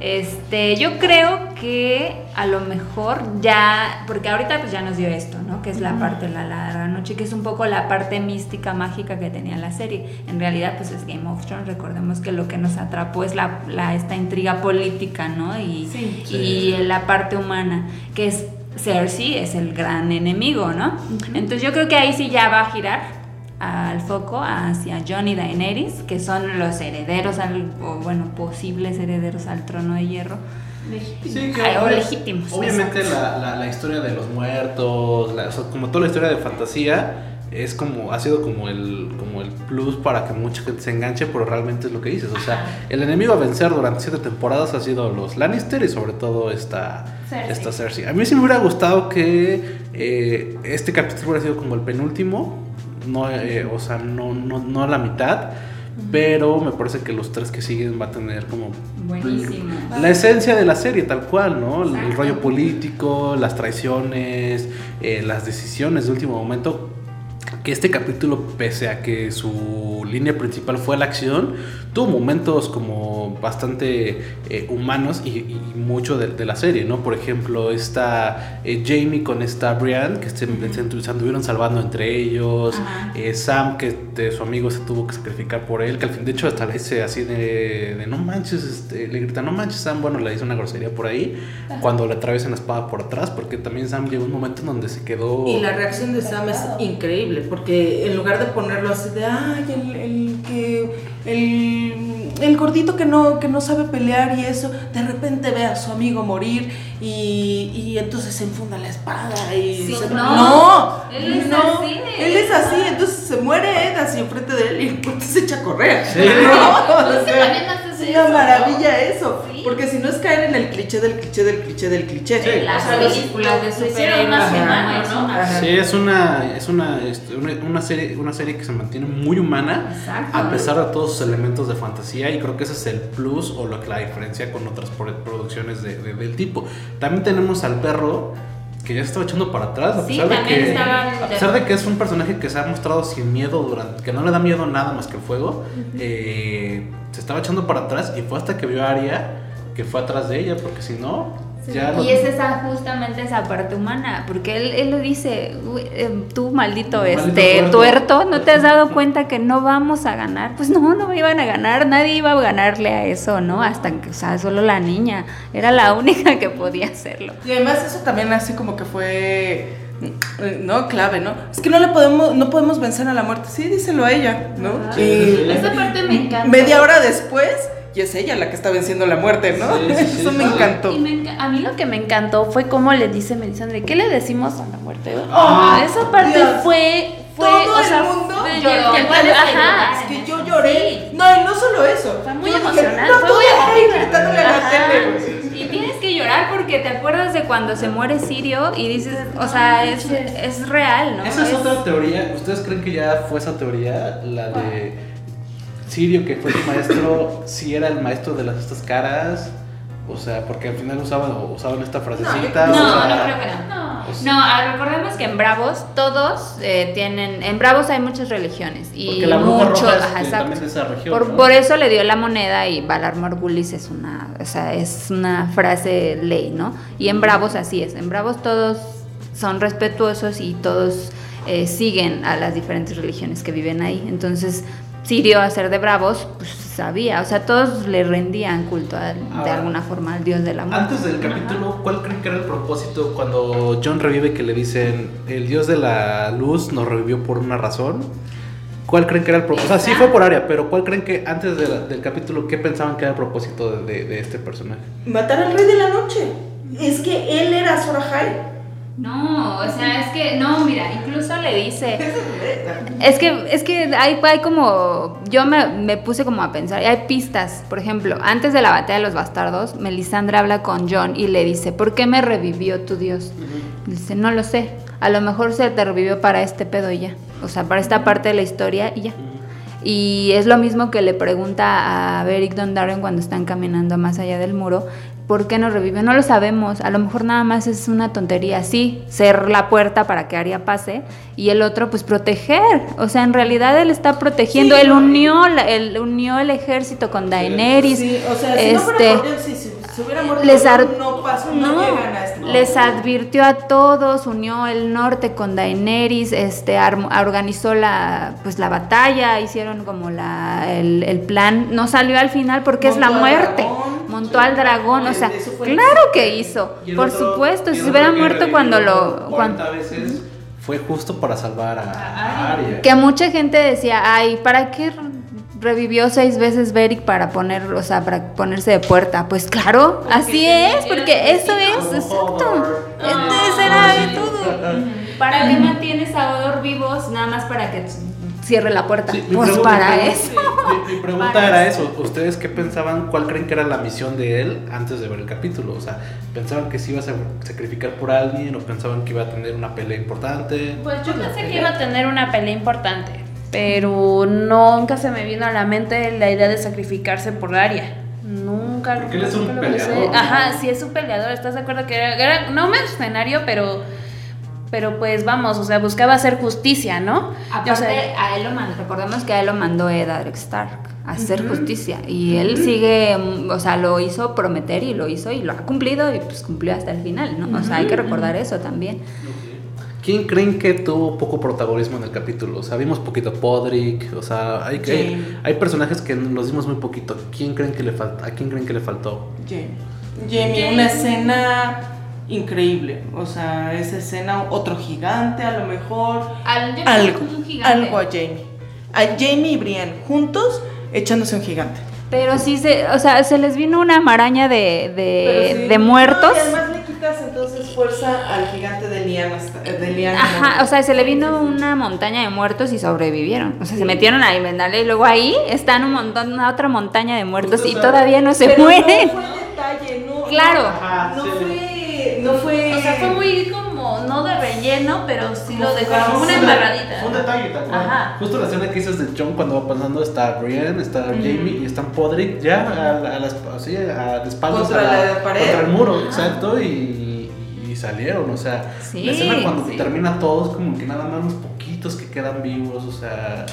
Este, yo creo que a lo mejor ya, porque ahorita pues ya nos dio esto, ¿no? Que es la parte de la larga noche, que es un poco la parte mística, mágica que tenía la serie. En realidad pues es Game of Thrones, recordemos que lo que nos atrapó es la, la- esta intriga política, ¿no? Y, Sí. y la parte humana, que es Cersei, es el gran enemigo, ¿no? Entonces yo creo que ahí sí ya va a girar al foco hacia Jon y Daenerys, que son los herederos al, o bueno, posibles herederos al trono de hierro. Sí, que Ay, o obvia- legítimos. Obviamente la, la, la historia de los muertos, la- o sea, como toda la historia de fantasía, es como, ha sido como el, como el plus para que mucha gente se enganche, pero realmente es lo que dices. O sea, el enemigo a vencer durante siete temporadas ha sido los Lannister y sobre todo esta Cersei. Esta Cersei. A mí sí me hubiera gustado que eh, este capítulo hubiera sido como el penúltimo, no, eh, o sea, no, no, no a la mitad. Pero me parece que los tres que siguen va a tener como Buenísimo. la esencia de la serie, tal cual, ¿no? El, rollo político, las traiciones, eh, las decisiones de último momento. Que este capítulo, pese a que su línea principal fue la acción, tuvo momentos como bastante eh, humanos y, y mucho de, de la serie, ¿no? Por ejemplo, esta eh, Jamie con esta Brienne, que se, se- se anduvieron salvando entre ellos, eh, Sam, que de su amigo se tuvo que sacrificar por él, que al fin, de hecho, hasta le dice así de, de, no manches, este, le grita, no manches, Sam, bueno, le dice una grosería por ahí, cuando le atraviesan la espada por atrás, porque también Sam llegó un momento en donde se quedó... Y la reacción de Sam es increíble, porque en lugar de ponerlo así de, ay, el, el que, el, el gordito que no, que no sabe pelear y eso, de repente ve a su amigo morir y, y entonces se enfunda la espada y Sí, se- no, no, él es no, así. él es así, entonces se muere Ed así enfrente de él y pues se echa a correr. Sí. No, sea, eso, una ¿no? maravilla eso, Sí. porque si no es caer en el cliché del cliché del cliché del cliché. Sí. Las O sea, películas de lo hicieron más superhéroes, humano, eso, ¿no? ajá. Sí, es una, es una, este, una, una serie, una serie que se mantiene muy humana Exacto. a pesar de todos sus elementos de fantasía y creo que ese es el plus o lo que la diferencia con otras pro- producciones de, de- del tipo. También tenemos al perro que ya se estaba echando para atrás a Sí, pesar, de que, a pesar de que es un personaje que se ha mostrado sin miedo durante, que no le da miedo nada más que el fuego, eh, se estaba echando para atrás y fue hasta que vio a Arya que fue atrás de ella porque si no Ya lo- Y es esa justamente esa parte humana, porque él, él lo dice, "Uy, eh, tú maldito, Maldito este tuerto". tuerto, ¿no te has dado cuenta que no vamos a ganar? Pues no, no iban a ganar, nadie iba a ganarle a eso, ¿no? Hasta que, o sea, solo la niña era la única que podía hacerlo. Y además eso también así como que fue no clave, ¿no? Es que no le podemos no podemos vencer a la muerte. Sí, díselo a ella, ¿no? Ajá. Y Esa parte me encanta. media hora después y es ella la que está venciendo la muerte, ¿no? Sí, sí, sí. Eso me encantó. Y me enca- a mí lo que me encantó fue cómo le dice Melisandre, ¿qué le decimos a la muerte? Ah, esa parte Dios. fue, fue, Todo o el sea, mundo fue- lloró. que ajá. Es que yo lloré. No, y no solo eso. Fue muy no fue gritándole a la tele, güey. Y tienes que llorar porque te acuerdas de cuando se muere Sirio y dices, o sea, es, es real, ¿no? Esa es otra teoría. ¿Ustedes creen que ya fue esa teoría? La de Sirio, que fue su maestro, si era el maestro de las estas caras. O sea, porque al final usaban, usaban esta frasecita. No, o sea, no creo que no. No. o sea, No, ah, recordemos que en Bravos todos eh, tienen, en Bravos hay muchas religiones y Porque la bruja mucho, roja es ajá, exacto. esa región. Por, ¿no? por eso le dio la moneda y Valar Morgulis es una, o sea, es una frase ley, ¿no? Y en Bravos así es, en Bravos todos son respetuosos y todos eh, siguen a las diferentes religiones que viven ahí. Entonces, Sirio a ser de Bravos, pues sabía, o sea, todos le rendían culto al- de alguna forma al dios de la muerte. Antes del capítulo, ¿cuál creen que era el propósito cuando John revive que le dicen el dios de la luz nos revivió por una razón? ¿Cuál creen que era el propósito? O sea, sí fue por área, pero ¿cuál creen que antes de la- del capítulo, qué pensaban que era el propósito de, de- de este personaje? Matar al rey de la noche. Es que él era Azor Ahai. No, o sea, es que, no, mira, incluso le dice, es que, es que hay, hay como, yo me, me puse como a pensar, y hay pistas, por ejemplo, antes de la batalla de los bastardos, Melisandre habla con John y le dice, ¿por qué me revivió tu Dios? Dice, no lo sé, a lo mejor se te revivió para este pedo y ya, o sea, para esta parte de la historia y ya. Y es lo mismo que le pregunta a Beric Dondarrion cuando están caminando más allá del muro. ¿Por qué no revive? No lo sabemos. A lo mejor nada más es una tontería. Sí, ser la puerta para que Arya pase. Y el otro, pues proteger. O sea, en realidad él está protegiendo. Sí, él no, unió, la- él unió el ejército con Daenerys. Sí, o sea, si no fuera este, sí, si se hubiera muerto, les no, ar- no pasó, no, no, llegan a este les advirtió a todos, unió el norte con Daenerys, este, organizó la, pues la batalla, hicieron como la, el, el plan, no salió al final porque es la muerte, dragón. montó al dragón, o sea, claro que hizo, por otro- supuesto, si hubiera muerto cuando lo... 40 cuando- veces fue justo para salvar a, a Arya. que mucha gente decía, ay, ¿para qué revivió seis veces Beric para poner, o sea, para ponerse de puerta? Pues claro, así es, porque eso es, exacto. Hodor. Este será de todo. ¿Para qué mantienes a Odor vivos? Nada más para que cierre la puerta. Sí, mi pues pregunta- para mi- eso. Mi, mi pregunta Para era eso. eso. ¿Ustedes qué pensaban? ¿Cuál creen que era la misión de él antes de ver el capítulo? O sea, ¿pensaban que se iba a sacrificar por alguien o pensaban que iba a tener una pelea importante? Pues yo pensé que iba a tener una pelea importante, pero nunca se me vino a la mente la idea de sacrificarse por Arya. Nunca. Porque él es un peleador. Ajá, sí es un peleador. ¿Estás de acuerdo que era, era no un mercenario, pero, pero pues vamos, o sea, buscaba hacer justicia, ¿no? Aparte, O sea, a él lo mandó, recordemos que a él lo mandó Eddard Stark a hacer justicia. Y él sigue, mm, o sea, lo hizo prometer y lo hizo y lo ha cumplido y pues cumplió hasta el final, ¿no? O sea, hay que recordar eso también. ¿Quién creen que tuvo poco protagonismo en el capítulo? O sea, vimos poquito a Podrick, o sea, hay, que, hay personajes que los vimos muy poquito. ¿Quién creen que le falta? ¿A quién creen que le faltó? Jamie. Jamie, una escena increíble. O sea, esa escena, otro gigante a lo mejor. Algo, algo a Jamie. A Jamie y Brienne juntos echándose un gigante. Pero sí, se, o sea, se les vino una maraña de, de, sí. de muertos. No, entonces fuerza al gigante de Liana. De Liana Ajá, o sea, se le vino una montaña de muertos y sobrevivieron. O sea, se metieron a inventarle y luego ahí están un montón, una otra montaña de muertos y todavía no se Pero mueren. No fue detalle, no. Claro. No, Ajá, no sí. fue. No fue. o sea, fue muy como, no de relleno, pero sí lo dejó Como una un embarradita. Un detalle, ¿te acuerdas? Ajá. Justo la escena que dices de John cuando va pasando está Brienne, está Jamie y están Podrick ya a, la- a las así, a de espaldas Contra a la pared. contra el muro, exacto, y, y salieron, o sea, Sí, la escena cuando sí. termina todos como que nada más unos poquitos que quedan vivos, o sea,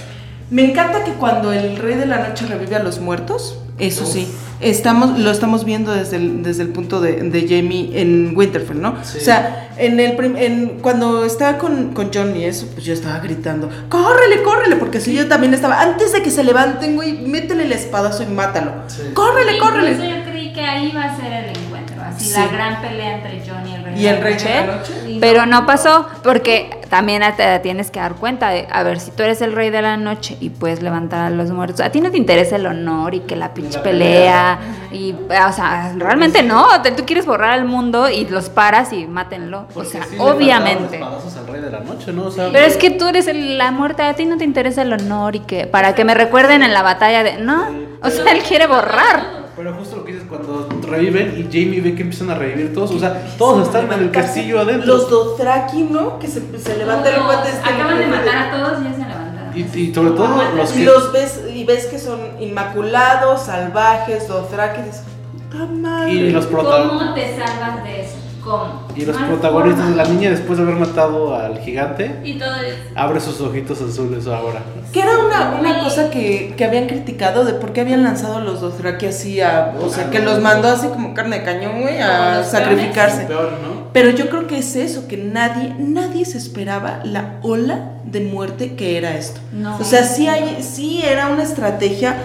Me encanta que cuando el rey de la noche revive a los muertos, Eso sí, estamos, lo estamos viendo desde el, desde el punto de, de Jamie en Winterfell, ¿no? Sí. O sea, en el prim- en, cuando estaba con, con John y eso, pues yo estaba gritando, córrele, córrele, porque si yo también estaba, antes de que se levanten, güey, métele el espadazo y mátalo. Sí. Córrele, Incluso córrele. yo creí que ahí iba a ser el encuentro, así Sí. la gran pelea entre John y el rey. Y el rey de la noche. Pero no pasó, porque también te tienes que dar cuenta de, a ver, si tú eres el rey de la noche y puedes levantar a los muertos, a ti no te interesa el honor y que la pinche La pelea, y, o sea, realmente no, te- tú quieres borrar al mundo y los paras y mátenlo, o sea, sí obviamente. espadazos al rey de la noche, ¿no? O sea, Pero es que tú eres el- la muerte, a ti no te interesa el honor y que para que me recuerden en la batalla de, no, o sea, él quiere borrar. Pero justo lo que dices, cuando reviven y Jamie ve que empiezan a revivir todos, o sea, todos están en el castillo adentro. Los Dothraki, ¿no? Que se, se levanta el cuate este. Acaban de matar a todos y ya se levantaron. Y, y sobre todo los Y que... los ves, y ves que son inmaculados, salvajes, Dothraki, y dices, puta madre. Y los, prota- ¿Cómo te salvas de eso? ¿Cómo? y los protagonistas, forma. la niña después de haber matado al gigante, Y todo es. abre sus ojitos azules ahora. Que era una, una cosa que, que habían criticado de por qué habían lanzado los Dothraki así a. O sea, que los mandó así como carne de cañón, güey, a sacrificarse. Peor, ¿no? Pero yo creo que es eso, que nadie, nadie se esperaba la ola de muerte que era esto. No. O sea, sí, hay, sí era una estrategia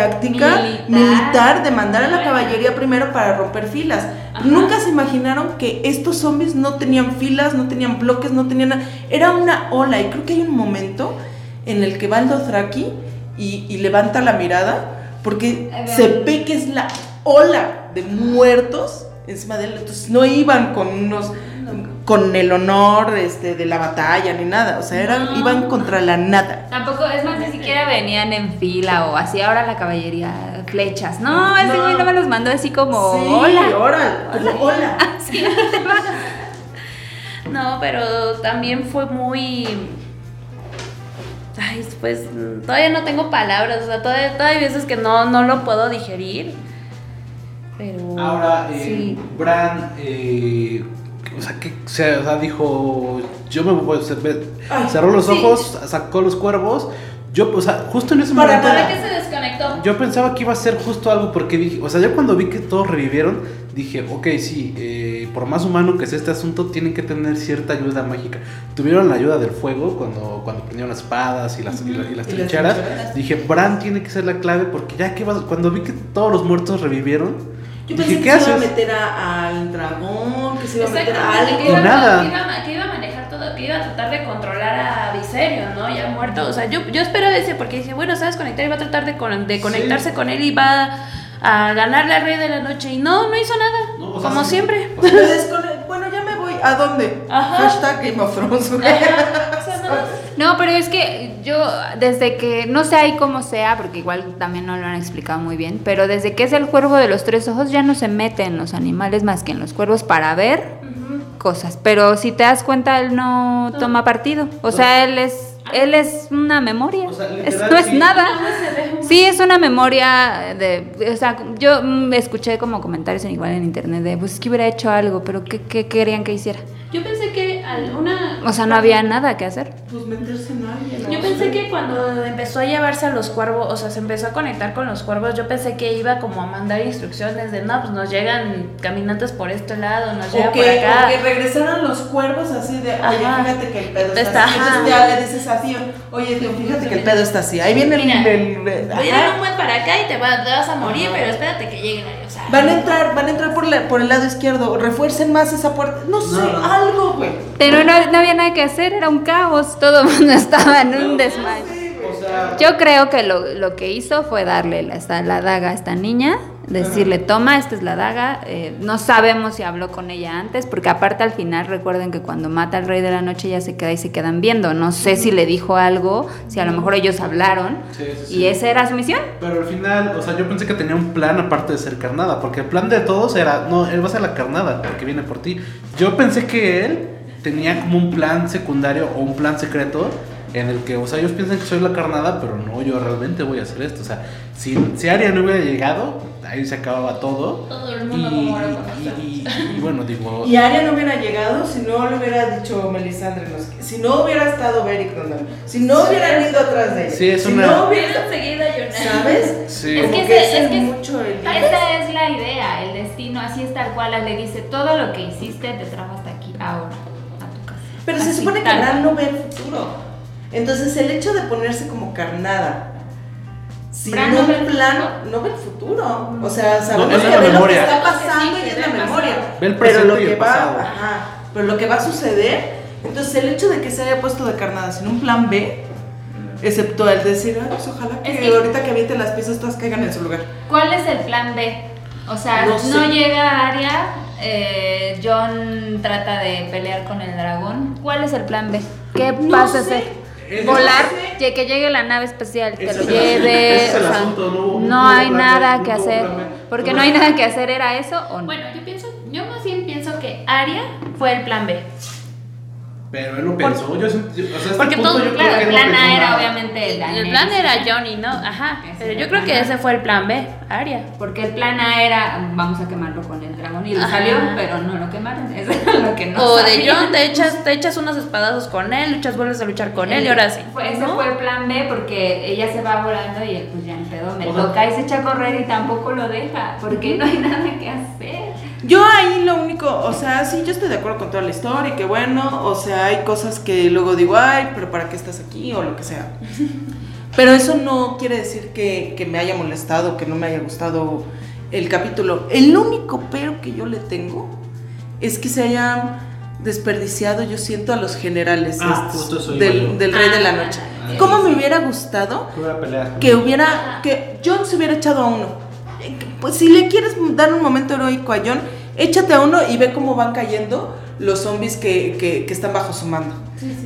táctica militar. Militar. de mandar a la caballería primero para romper filas. Nunca se imaginaron que estos zombies no tenían filas, no tenían bloques, no tenían nada. Era una ola y creo que hay un momento en el que va el Dothraki y, y levanta la mirada porque se ve que es la ola de muertos encima de él. Entonces no iban con unos con el honor este, de la batalla ni nada. O sea, eran, No. iban contra la nada. Tampoco, es más, siquiera venían en fila o así ahora la caballería, flechas. No, ese güey no me los mandó así como, sí, hola. hola, hola. Sí, va. No, pero también fue muy. Ay, pues todavía no tengo palabras, o sea, todavía, todavía hay veces que no, no lo puedo digerir. Pero. Ahora, eh, sí. Bran, eh, o sea, que o sea, dijo, yo me voy, cerró los sí. ojos, sacó los cuervos. Yo, o sea, justo en ese Para momento, ¿Para qué se desconectó? yo pensaba que iba a ser justo algo porque dije, o sea, yo cuando vi que todos revivieron, dije, ok, sí, eh, por más humano que sea este asunto, tienen que tener cierta ayuda mágica. Tuvieron la ayuda del fuego cuando, cuando prendieron las espadas y las, y la- y las Y las trincheras. Dije, Bran tiene que ser la clave porque ya que vas, cuando vi que todos los muertos revivieron, Yo dije, pensé ¿qué que se iba a meter a- al dragón, que se iba a meter a Exactamente, que algo. iba, nada. Que, iba, a- que iba a manejar todo, que iba a tratar de controlar a Viserio, ¿no? Ya muerto. O sea, yo, yo esperaba ese porque dije, bueno, sabes conectar y va a tratar de, con- de conectarse con él y va a ganarle al rey de la noche. Y no, no hizo nada. No, o sea, como sí. siempre. Me descone- Bueno, ya me voy. ¿A dónde? Ajá. Hashtag Game of Thrones. güey. Ajá, o sea, no. No, pero es que yo, desde que, no sé ahí cómo sea, porque igual también no lo han explicado muy bien, pero desde que es el cuervo de los tres ojos ya no se mete en los animales más que en los cuervos para ver cosas. Pero si te das cuenta, él no toma partido. O sea, él es, él es una memoria. O sea, Es- no es sí. nada. Sí, es una memoria de, o sea, yo mm, escuché como comentarios en igual en internet de, pues que hubiera hecho algo, pero ¿qué, qué querían que hiciera? Yo pensé que alguna. O sea, no había nada que hacer. Pues meterse en alguien. Yo pensé que cuando empezó a llevarse a los cuervos, o sea, se empezó a conectar con los cuervos, yo pensé que iba como a mandar instrucciones de, no, pues nos llegan caminantes por este lado, nos llegan O por que, acá. o que regresaran los cuervos así de, oye, Ajá. fíjate que el pedo está, Está, así. Entonces ya le dices a Tío, oye, Tío, fíjate que el pedo está así. Ahí viene el... Mira, el- el- Voy a ajá. dar un buen para acá y te, va- te vas a morir, pero espérate que lleguen ahí, o sea. Van a entrar, van a entrar por, la- por el lado izquierdo. Refuercen más esa puerta. No sé, No, no. algo, güey. Pero no, no había nada que hacer, era un caos, todo el mundo estaba en un desmayo. Yo creo que lo, lo que hizo fue darle la, la daga a esta niña, decirle, toma, esta es la daga. Eh, no sabemos si habló con ella antes, porque aparte al final recuerden que cuando mata al rey de la noche ella se queda y se quedan viendo. No sé si le dijo algo, si a lo mejor ellos hablaron. Sí, sí, sí. Y esa era su misión. Pero al final, o sea, yo pensé que tenía un plan aparte de ser carnada, porque el plan de todos era, no, él va a ser la carnada, porque viene por ti. Yo pensé que él tenía como un plan secundario o un plan secreto en el que, o sea, ellos piensan que soy la carnada, pero no, yo realmente voy a hacer esto. O sea, si, si Arya no hubiera llegado, ahí se acababa todo. Todo el Y, mundo como ahora y, y- y bueno, digo, Y Aria no hubiera llegado si no le hubiera dicho Melisandre, si no hubiera estado Beric donde, si no hubieran ido atrás de ella, Sí, es si una- no hubiera Hubiera enseguida llorar. ¿sabes? Sí. Es que que, ese- ese es que es es- mucho el Esa es la idea, el destino, así es tal cual. Le dice, todo lo que hiciste te trajo hasta aquí, ahora, a. Pero se Así, supone que cual. no ve el futuro. Entonces el hecho de ponerse como carnada, sin Bran no un ve el plan, futuro. no ve el futuro. O sea, sabemos es que la ve lo que está pasando sí, y es la el memoria. Ve el pero lo y que el va, ajá, pero lo que va a suceder, entonces el hecho de que se haya puesto de carnada sin un plan B, excepto el decir, "Ay, pues ojalá que, ahorita que aviente las piezas todas caigan en su lugar. ¿Cuál es el plan B? O sea, No no, sé. llega Arya, eh, John trata de pelear con el dragón. ¿Cuál es el plan B? ¿Qué No vas a sé. hacer? Volar, que que llegue la nave especial, te lo lleve. ese es el o sea, asunto, no hay plan nada que hacer. plan. Porque No. no hay nada que hacer, ¿era eso o no? Bueno, yo pienso, yo más bien pienso que Aria fue el plan B. Pero él lo pensó. Yo, yo- o sea, este Porque punto todo- yo creo Claro, que el plan A era nada. obviamente el El plan era Johnny, ¿no? Ajá. Ese Pero yo creo que ese fue el plan B, Aria. Porque el plan A era vamos a quemarlo con el dragón y Ajá. salió, pero no lo quemaron. Eso era lo que no o de. John, te echas, te echas unos espadazos con él, luchas, vuelves a luchar con él y ahora sí. Fue- ese ¿no? fue el plan B porque ella se va volando y él pues ya en pedo me O sea- toca y se echa a correr y tampoco lo deja porque no hay nada que hacer. Yo ahí lo único, o sea, sí, yo estoy de acuerdo con toda la historia y que bueno, o sea, hay cosas que luego digo, ay, pero ¿para qué estás aquí? o lo que sea. Pero eso no quiere decir que, que me haya molestado, que no me haya gustado el capítulo. El único pero que yo le tengo es que se hayan desperdiciado, yo siento, a los generales Ah, estos del, del Rey de la Noche. Ah, ¿Cómo me hubiera gustado Que hubiera que John se hubiera echado a uno. Eh, Pues si le quieres dar un momento heroico a John, échate a uno y ve cómo van cayendo los zombies que, que- que están bajo su mando.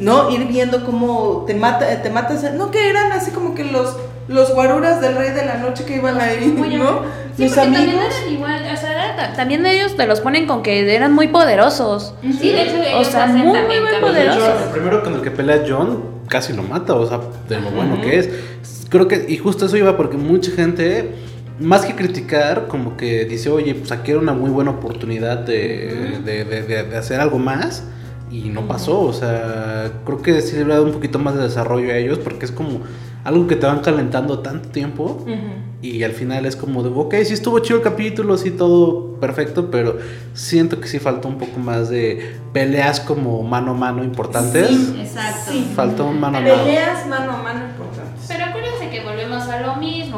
¿No? Ir viendo cómo te mata, te matas. No, que eran así como que los, los guaruras del rey de la noche que iban ahí, Muy ¿no? Sí, los porque también amigos. eran igual, o sea, era ta- también ellos te los ponen con que eran muy poderosos. Sí, de hecho ellos sea, hacen muy, también muy poderosos. el primero con el que pelea John casi lo mata, o sea, de lo bueno que es. Creo que, y justo eso iba porque mucha gente, más que criticar, como que dice, oye, pues aquí era una muy buena oportunidad de, de- de- de- de hacer algo más. Y no pasó, o sea, creo que sí le hubiera dado un poquito más de desarrollo a ellos porque es como algo que te van calentando tanto tiempo Ujú. y al final es como de, ok, sí estuvo chido el capítulo, sí todo perfecto, pero siento que sí faltó un poco más de peleas como mano a mano importantes. Sí, Exacto. sí. Faltó un mano a mano. Peleas mano a mano importantes. Pero acuérdense que volvemos a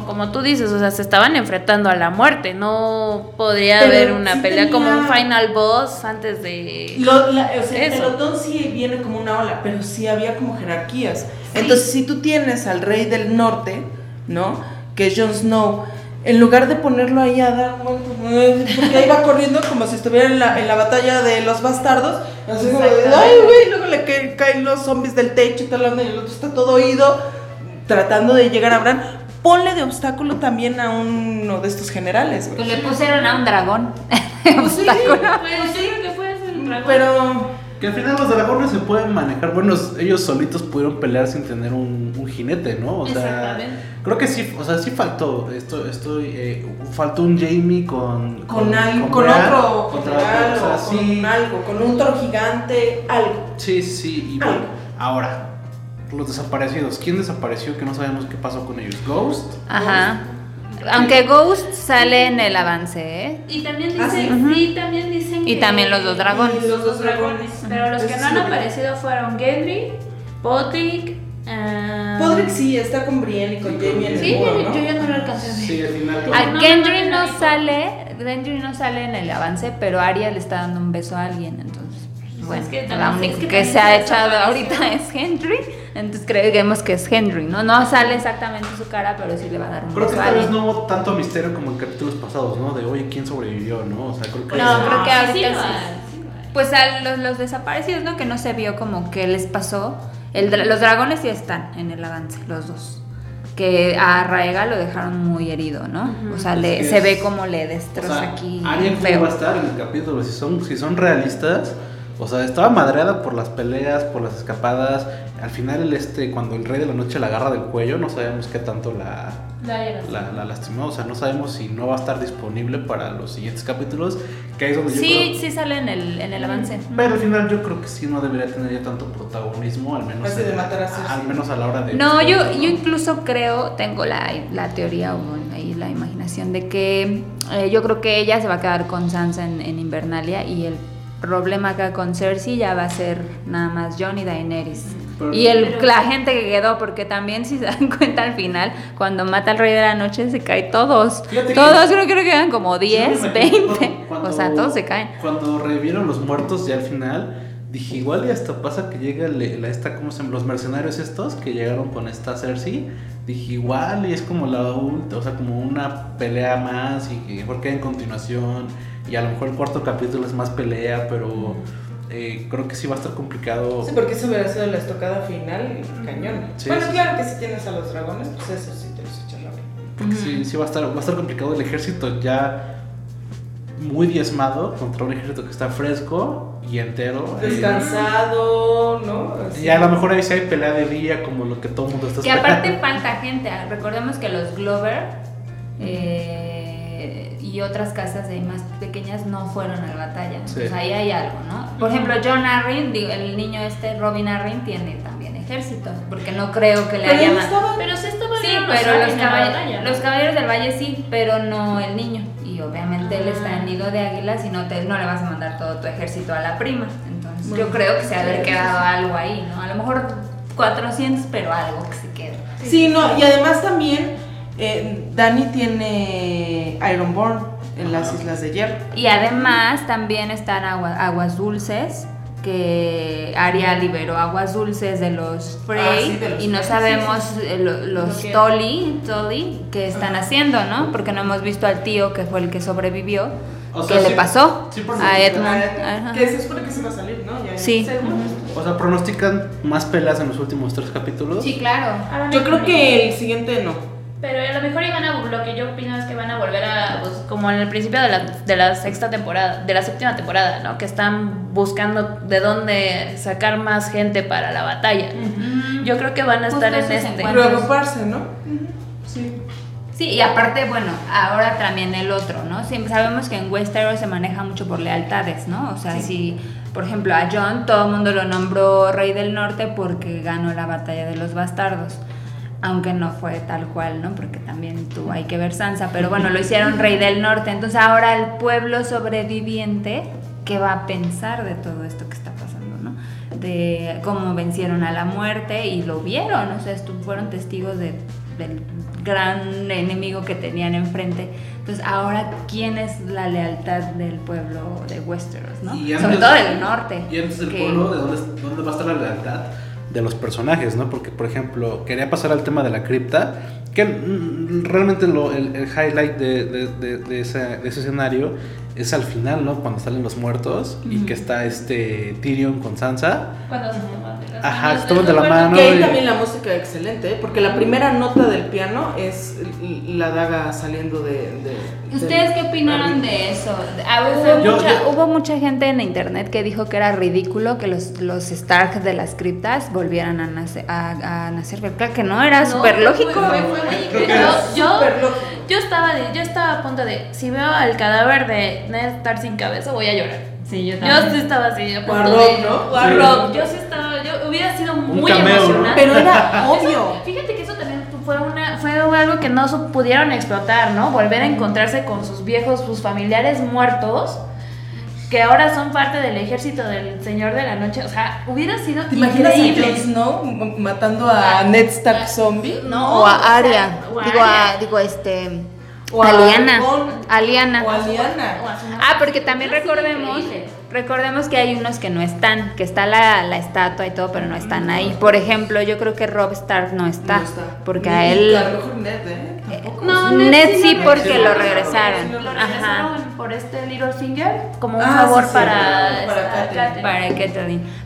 como tú dices, o sea, se estaban enfrentando a la muerte, no podría Pero haber una sí pelea como un final boss antes de... Lo- la- o sea, el pelotón sí viene como una ola, pero sí había como jerarquías. Entonces, si tú tienes al rey del norte, ¿no? Que es Jon Snow, en lugar de ponerlo ahí a dar vueltas, porque ahí va corriendo como si estuviera en la, en la batalla de los bastardos, así como de, ay, güey, luego le ca- caen los zombies del techo y tal, y el otro está todo oído, tratando de llegar a Bran. Ponle de obstáculo también a uno de estos generales, Pues güey. le pusieron a un dragón. Pues sí, Pues yo creo que fue ese el dragón. pero Que al final los dragones se pueden manejar. Bueno, ellos solitos pudieron pelear sin tener un, un jinete, ¿no? O sea, creo que sí, o sea, sí faltó. Esto, estoy, eh, faltó un Jamie con. con, algo, con, Bran, otro contra general otro, o sea, sí. con algo, con un toro gigante, algo. Sí, sí, y Algo. bueno, ahora, los desaparecidos. ¿Quién desapareció que no sabemos qué pasó con ellos? ¿Ghost? Ajá. Aunque Ghost sale en el avance, ¿eh? Y también Ah, dicen, sí. sí, también dicen Y que- también los dos dragones. Y los dos dragones. Pero los que no han sí aparecido fueron Gendry, Podrick, ah, Podrick sí, está con Brienne y con Jamie en Sí, el muro, yo, ¿no? yo ya no lo alcancé a ver. Sí, al final. A no, Gendry no, no, no no. sale, Gendry no sale en el avance, pero Arya le está dando un beso a alguien, entonces. Bueno, es que la única es que, que se ha echado ahorita es Henry, entonces creemos que es Henry, ¿no? No sale exactamente su cara, pero sí le va a dar un Creo que esta vez alguien. no hubo tanto misterio como en capítulos pasados, ¿no? De, oye, ¿quién sobrevivió, no? O sea, creo que... No, creo que sí, ahorita sí, sí. Pues a los, los desaparecidos, ¿no? Que no se vio como qué les pasó. El, los dragones sí están en el avance, los dos. Que a Raega lo dejaron muy herido, ¿no? O sea, le, Es que se es- ve como le O destroza sea, aquí. Cómo feo. va a estar en el capítulo, si son, si son realistas, o sea, estaba madreada por las peleas, por las escapadas, al final, el este, cuando el rey de la noche la agarra del cuello, no sabemos qué tanto la, la, la lastimó. O sea, no sabemos si no va a estar disponible para los siguientes capítulos. Que ahí es donde yo Sí, creo- sí sale en el, en el avance. Pero al final yo creo que sí no debería tener ya tanto protagonismo, al menos, Ese de matar a Cersei. al menos a la hora de... No, yo, yo incluso creo, tengo la, la teoría o ahí la imaginación de que eh, yo creo que ella se va a quedar con Sansa en, en Invernalia y el problema acá con Cersei ya va a ser nada más Jon y Daenerys. Pero- y el, la gente que quedó, porque también si se dan cuenta al final, cuando mata al rey de la noche se caen todos. Fíjate que- Todos creo que quedan como Sí, me 10, imagino 20. cuando- o sea, todos se caen. Cuando revivieron los muertos ya al final, dije igual y hasta pasa que llega la esta, ¿cómo se? Los mercenarios estos que llegaron con esta Cersei. Dije igual y es como la o sea, como una pelea más y que mejor queda en continuación. Y a lo mejor el cuarto capítulo es más pelea, pero eh, creo que sí va a estar complicado. Sí, porque eso hubiera sido la estocada final cañón. Sí, bueno, sí, claro que si tienes a los dragones, pues eso sí te los echas la Porque sí, sí va a estar, va a estar complicado el ejército ya muy diezmado contra un ejército que está fresco y entero. eh, Descansado, ¿no? Así. Y a lo mejor ahí sí hay pelea de día como lo que todo el mundo está Y esperando. aparte falta gente. ah, Recordemos que los Glover eh, y otras casas de más pequeñas no fueron a la batalla. Sí. Entonces ahí hay algo, ¿no? Por ejemplo, John Arryn, digo, el niño este, Robin Arryn, tiene también ejército. Porque no creo que le Pero haya estaba- Pero sí estaba Sí, pero los, en la caball- batalla, ¿no? los caballeros del valle sí, pero no el niño. Y obviamente él está en nido de águilas y no, te, no le vas a mandar todo tu ejército a la prima. Entonces yo Bueno, creo que se ha haber quedado algo ahí, ¿no? A lo mejor 400, pero algo que se quede. Sí, no, y además también eh, Dani tiene Ironborn en las Islas de Hierro. Y además también están agua- aguas dulces, que Arya liberó aguas dulces de los Frey Ah, sí, de los y no Frey, sabemos eh, lo- los Lo que- Tolly, Tolly que están haciendo, ¿no? Porque no hemos visto al tío que fue el que sobrevivió. O ¿Qué le pasó sí a Edmund? Que se supone que se va a salir, ¿no? Ya Sí. seguro. O sea, pronostican más peleas en los últimos tres capítulos. Sí, claro. Yo creo que el siguiente no. Pero a lo mejor iban a, lo que yo opino es que van a volver a, pues, como en el principio de la, de la sexta temporada, de la séptima temporada, ¿no? Que están buscando de dónde sacar más gente para la batalla. Yo creo que van a Justo estar en este. Preocuparse, ¿no? Sí. Sí, y aparte, bueno, ahora también el otro, ¿no? Siempre sabemos que en Westeros se maneja mucho por lealtades, ¿no? O sea, si, por ejemplo, a John todo el mundo lo nombró Rey del Norte porque ganó la batalla de los bastardos. Aunque no fue tal cual, ¿no? Porque también tuvo, hay que ver Sansa, pero bueno, lo hicieron Rey del Norte. Entonces ahora el pueblo sobreviviente, ¿qué va a pensar de todo esto que está pasando, ¿no? De cómo vencieron a la muerte y lo vieron, o sea, fueron testigos de, del gran enemigo que tenían enfrente. Entonces ahora, ¿quién es la lealtad del pueblo de Westeros, ¿no? Y Sobre antes- todo del norte. Y antes del que- pueblo, ¿de dónde, dónde va a estar la lealtad de los personajes, no? Porque, por ejemplo, quería pasar al tema de la cripta, que mm, realmente lo- el, el highlight de, de- de- de ese, de ese escenario es al final, ¿no? Cuando salen los muertos y que está este Tyrion con Sansa. Cuando se las Ajá, se toman de la mano. Que ahí y- también la música excelente, ¿eh? porque la primera nota del piano es la daga saliendo de... de- ¿Ustedes qué opinaron de eso? Ah, hubo, Yo- mucha, yo- hubo mucha gente en internet que dijo que era ridículo que los, los Stark de las criptas volvieran a nacer, a, a nacer. Pero claro que no, era No, súper fue- lógico. fue- fue que Yo, yo, yo estaba de- yo estaba a punto de si veo al cadáver de Ned Stark sin cabeza voy a llorar. Sí, yo Yo sí estaba así a punto O a Rob, de- ¿no? a. Rob. Yo sí estaba, yo hubiera sido muy cameo, ¿no? emocionante. Pero era obvio. Fíjate que eso también fue una fue algo que no pudieron explotar, ¿no? Volver a encontrarse con sus viejos, sus familiares muertos, que ahora son parte del ejército del Señor de la Noche. O sea, hubiera sido ¿Te imaginas a increíble. Jon Snow m- matando a Ned Stark zombie? No, o a o sea, Aria. o a digo, a, Arya. digo, este. O a a Liana. Gon. A Liana. O a Lyanna. O a su- Ah, porque también recordemos, recordemos que hay unos que no están, que está la, la estatua y todo, pero no están ahí. Por ejemplo, yo creo que Rob Stark no está, No está. porque Ni- a él Ned, ¿eh? Tampoco. No, Ned sí lo porque regresaron. lo regresaron. Lo Ajá. regresaron por este Littlefinger como un Ah, favor sí, sí, para, para para.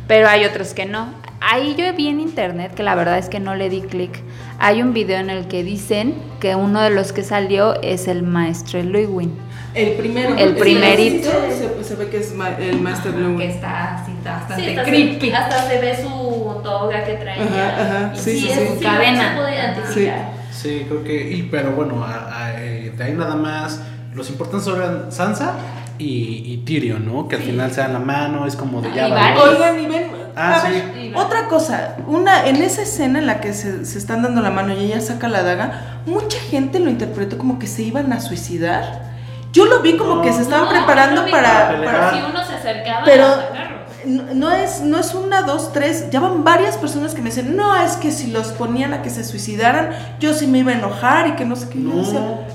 Pero hay otros que no. Ahí yo vi en internet, que la verdad es que no le di clic, hay un video en el que dicen que uno de los que salió es el maestro Lewin. El primero. El primerito. Se, se ve que es ma- el Master Blue. Que está así, está bastante Sí, hasta creepy. Se, hasta se ve su toga que traía. Ajá, ajá, Y sí, sí, es- sí. sí, Cadena. identificar. Sí, creo que. Y, pero bueno, a- a- eh, de ahí nada más. Los importantes eran Sansa y, y Tyrion, ¿no? Que al final se dan la mano, es como de Ah, ya va. Oigan, y ven, Ah, a sí. ver, otra cosa, una, en esa escena en la que se, se están dando la mano y ella saca la daga, mucha gente lo interpretó como que se iban a suicidar. Yo lo vi como No. que se estaban No, preparando para, como para- Si uno se acercaba Pero- a. no, no es, no es una, dos, tres, ya van varias personas que me dicen, no, es que si los ponían a que se suicidaran, yo sí me iba a enojar y que no sé qué. No.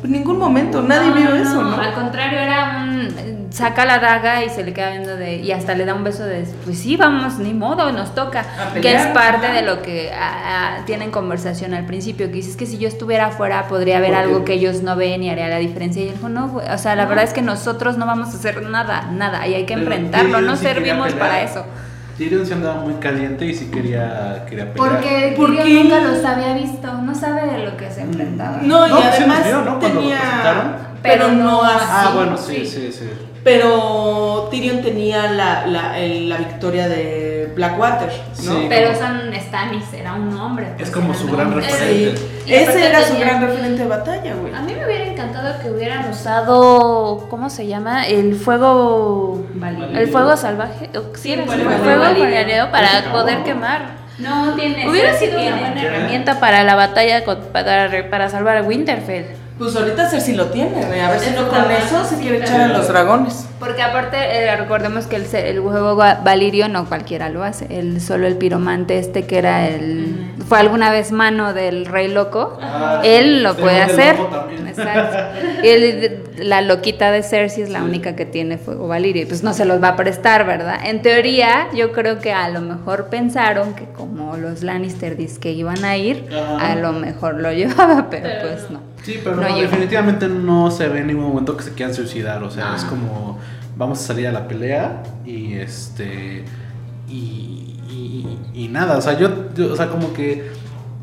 en ningún momento, nadie No, vio no, eso, no, ¿no? Al contrario, era un. Saca la daga y se le queda viendo de. Y hasta le da un beso de. Pues sí, vamos, ni modo, nos toca. Que es parte de lo que ah, ah, tienen conversación al principio. Que dices que si yo estuviera afuera podría haber algo que ellos no ven y haría la diferencia. Y él dijo, no, o sea, la verdad es que nosotros no vamos a hacer nada, nada. Y hay que Pero enfrentarlo. Tyrion No sí servimos para eso. Tyrion se andaba muy caliente y sí quería, quería pelear. Porque ¿Por Tyrion qué? nunca los había visto. No sabe de lo que se enfrentaba. No, y No, además vio, ¿no? Cuando lo tenía... presentaron. Pero no así. Ah, bueno, sí, sí, sí. Pero Tyrion tenía la, la, el- la victoria de Blackwater, ¿no? Sí. Pero son Stannis, era un hombre. Es pues, como su gran referente. Sí. Ese era su gran referente de batalla, güey. A mí me hubiera encantado que hubieran usado, ¿cómo se llama? El fuego, Valirio. el fuego salvaje, o- sí, era así, fuego valirio. para poder quemar. No tiene. Hubiera sido una buena herramienta para la batalla con- para, para salvar a Winterfell. Pues ahorita Cersei lo tiene, güey. A ver si no con eso se quiere echar a los dragones. Porque aparte, eh, recordemos que el, se- el juego va- Valirio no cualquiera lo hace. El, solo el piromante este que era el... Fue alguna vez mano del rey loco. Ah, él lo puede hacer. lobo también. Exacto. Y el- la loquita de Cersei es la única que tiene fuego Valirio. Y pues no se los va a prestar, ¿verdad? En teoría, yo creo que a lo mejor pensaron que como los Lannister dice que iban a ir, Ajá. a lo mejor lo llevaba, pero, Pero pues no. Sí, pero No definitivamente no se ve en ningún momento que se quieran suicidar. O sea, No. es como vamos a salir a la pelea y este. Y, y, y nada, o sea, yo, yo, o sea, como que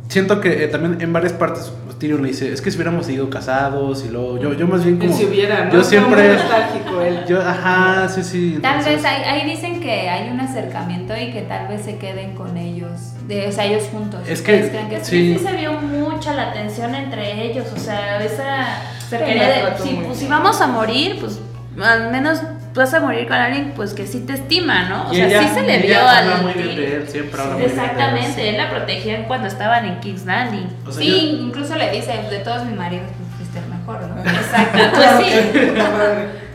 siento que eh, también en varias partes Tyrion le dice, es que si hubiéramos ido casados y luego yo, yo más bien como... si hubiera, ¿no? Yo siempre... nostálgico él. Yo, ajá, sí, sí. Tal vez ahí, ahí dicen que hay un acercamiento y que tal vez se queden con ellos, de, o sea, ellos juntos. Es que- ¿Ustedes creen sí. Sí se vio mucha la tensión entre ellos, o sea, esa cercanía de, si, pues, si vamos a morir, pues al menos vas a morir con alguien pues que sí te estima, ¿no? O Y sea, ella- sí se le vio ella al habla muy bien de él, siempre habla muy bien de él. Exactamente, él la protegía cuando estaban en King's Landing. O sea, Sí, yo- incluso le dice, de todos mis maridos, pues fuiste el mejor, ¿no? Exacto, pues sí.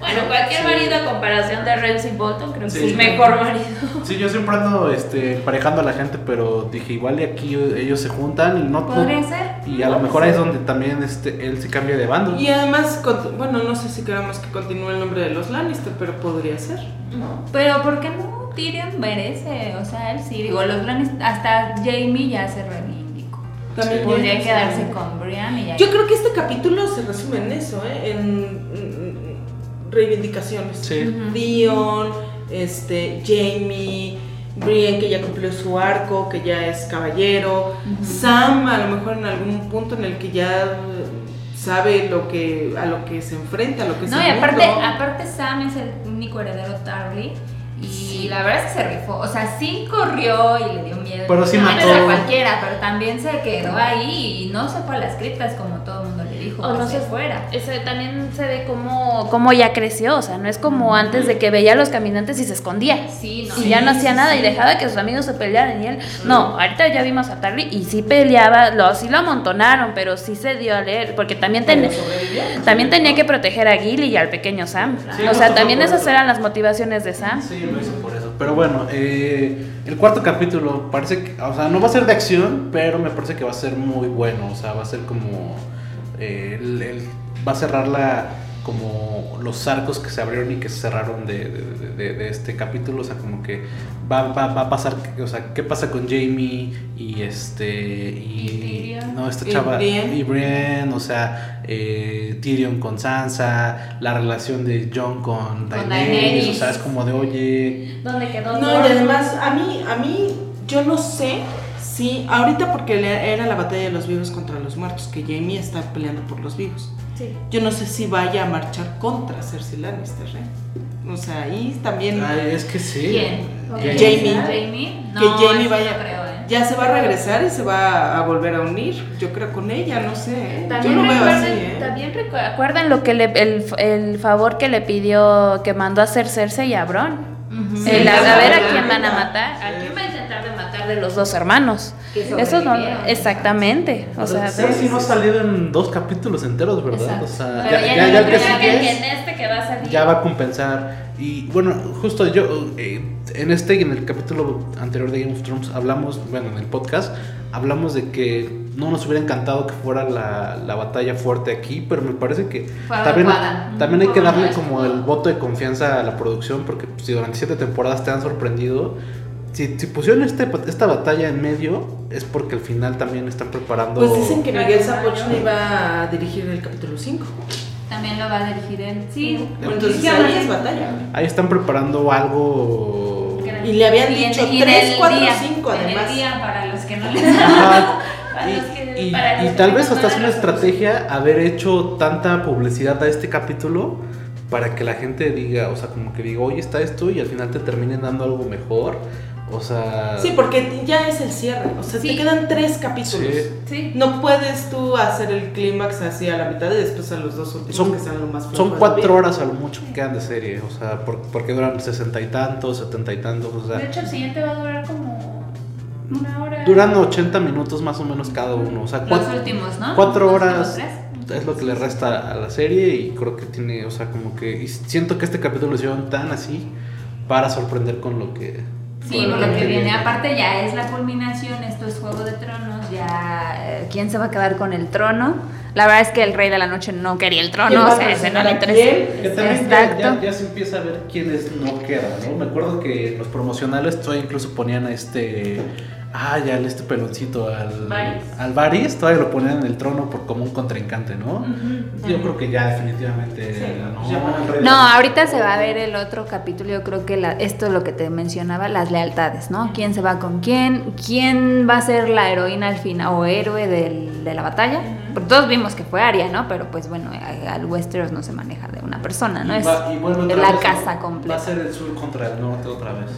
Bueno, cualquier Sí. marido a comparación de Ramsey Bolton creo que Sí. es mejor marido. Sí, yo siempre ando este, emparejando a la gente, pero dije, igual de aquí ellos se juntan y no... Podría ser. Y a lo mejor ahí es donde también este, él se cambia de bando. Y además, bueno, no sé si queramos que continúe el nombre de los Lannister, pero podría ser. Pero ¿por qué no? Tyrion merece, o sea, él sí, digo, los Lannister, hasta Jamie ya se reivindicó. También Podría quedarse con Brian y ya. Yo creo que este capítulo se resume en eso, ¿eh? En reivindicaciones. Sí. Dion, este, Jamie, Brienne que ya cumplió su arco, que ya es caballero. Sam a lo mejor en algún punto en el que ya eh, sabe lo que a lo que se enfrenta, a lo que No, se y aparte, aparte Sam es el único heredero Tarly. Y Sí. la verdad es que se rifó. O sea, sí corrió y le dio miedo. Pero sí No, mató. a cualquiera, pero también se quedó ahí y no se fue a las criptas como todo mundo dijo. O no que se se- fuera. Ese, también se ve cómo, cómo ya creció, o sea, no es como antes de que veía a los caminantes y se escondía. Sí, no. y ya no hacía sí, nada y dejaba que sus amigos se pelearan y él no ahorita ya vimos a Tarly y sí peleaba lo sí lo amontonaron pero sí se dio a leer porque también tenía también tenía que proteger a Gilly y al pequeño Sam Sí, o sea se también esas eso. eran las motivaciones de Sam Sí, lo hizo por eso. Pero bueno, eh, el cuarto capítulo parece que, o sea, no va a ser de acción, pero me parece que va a ser muy bueno. O sea, va a ser como. Eh, el- el- va a cerrar la, como los arcos que se abrieron y que se cerraron de, de- de- de este capítulo. O sea, como que va, va, va a pasar. O sea, ¿qué pasa con Jamie y este. Y, Y no, esta Y chava. Brienne. Y Brienne, o sea, eh, Tyrion con Sansa, la relación de John con Daenerys. Daenerys. O sea, es como de, oye. ¿Dónde quedó? No, y además, a mí, a mí, yo no sé si, ahorita porque era la batalla de los vivos contra los muertos, que Jamie está peleando por los vivos. Sí. Yo no sé si vaya a marchar contra Cersei Lannister, ¿eh? O sea, ahí también... Ay, es que sí. ¿Quién? Jamie. Jamie. Jamie. No, Que Jamie vaya- no creo, ¿eh? ya se va a regresar y se va a volver a unir, yo creo con ella, no sé. ¿eh? También yo lo veo recuerden, así, ¿eh? también recu- acuerdan lo que le, el, el favor que le pidió, que mandó a hacer Cersei y a Bron. Sí, El a, a ver a quién van a matar. ¿A quién va a intentar de matar de los dos hermanos? Eso no, exactamente. O sea, Cersei no ha salido en dos capítulos enteros, ¿verdad? Exacto. O sea, pero ya, ya, ya, no ya el que creo sigue que en este que va a salir. ya va a compensar. Y bueno, justo yo, eh, en este y en el capítulo anterior de Game of Thrones hablamos, bueno, en el podcast, hablamos de que no nos hubiera encantado que fuera la, la batalla fuerte aquí, pero me parece que Fue también, adecuada. también hay que Por darle como el voto de confianza a la producción, porque pues, si durante siete temporadas te han sorprendido, si, si pusieron este, esta batalla en medio, es porque al final también están preparando... Pues dicen que Miguel Sapochny va a dirigir el capítulo 5. También lo va a dirigir él. Sí. Entonces ahí es batalla. Ahí están preparando algo... Y le habían Y dicho en 3, el 4, día, 5 en el además. día para los que no les Ajá. Para los que- Y, tal vez hasta es una estrategia haber hecho tanta publicidad a este capítulo para que la gente diga, o sea, como que diga, oye, está esto y al final te terminen dando algo mejor. O sea, Sí, porque ya es el cierre. O sea, Sí. te quedan 3 capítulos. Sí. Sí. No puedes tú hacer el clímax así a la mitad y después a los dos últimos son, que sean lo más son cuatro horas a lo mucho que quedan de serie, o sea, por- porque duran sesenta y tantos, setenta y tantos, o sea, De hecho, el siguiente va a durar como una hora. duran 80 minutos más o menos cada uno, o sea, Los cuatro, últimos, ¿no? cuatro Los horas tres. es lo que le resta a la serie y creo que tiene, o sea, como que y siento que este capítulo lo hicieron tan así para sorprender con lo que Sí, por lo que viene. Aparte ya es la culminación, esto es Juego de Tronos, ya eh, quién se va a quedar con el trono. La verdad es que el Rey de la Noche no quería el ¿Quién trono, o sea, ese no le interesa. Que también ya, ya- ya se empieza a ver quiénes no quedan, ¿no? Me acuerdo que los promocionales todavía incluso ponían a este. Ah, ya el este peloncito al. Varys. Al Varys, todavía lo ponían en el trono por como un contrincante, ¿no? Yo creo que ya definitivamente. Sí, no, No, ahorita se va a ver el otro capítulo. Yo creo que la- esto es lo que te mencionaba, las lealtades, ¿no? ¿Quién se va con quién? ¿Quién va a ser la heroína al final o héroe del- de la batalla? Todos vimos que fue Aria, ¿no? Pero pues bueno, al Westeros no se maneja de una persona, ¿no? Y Es va- y la vez, ¿no? casa Va a completa. ser el sur contra el norte otra vez.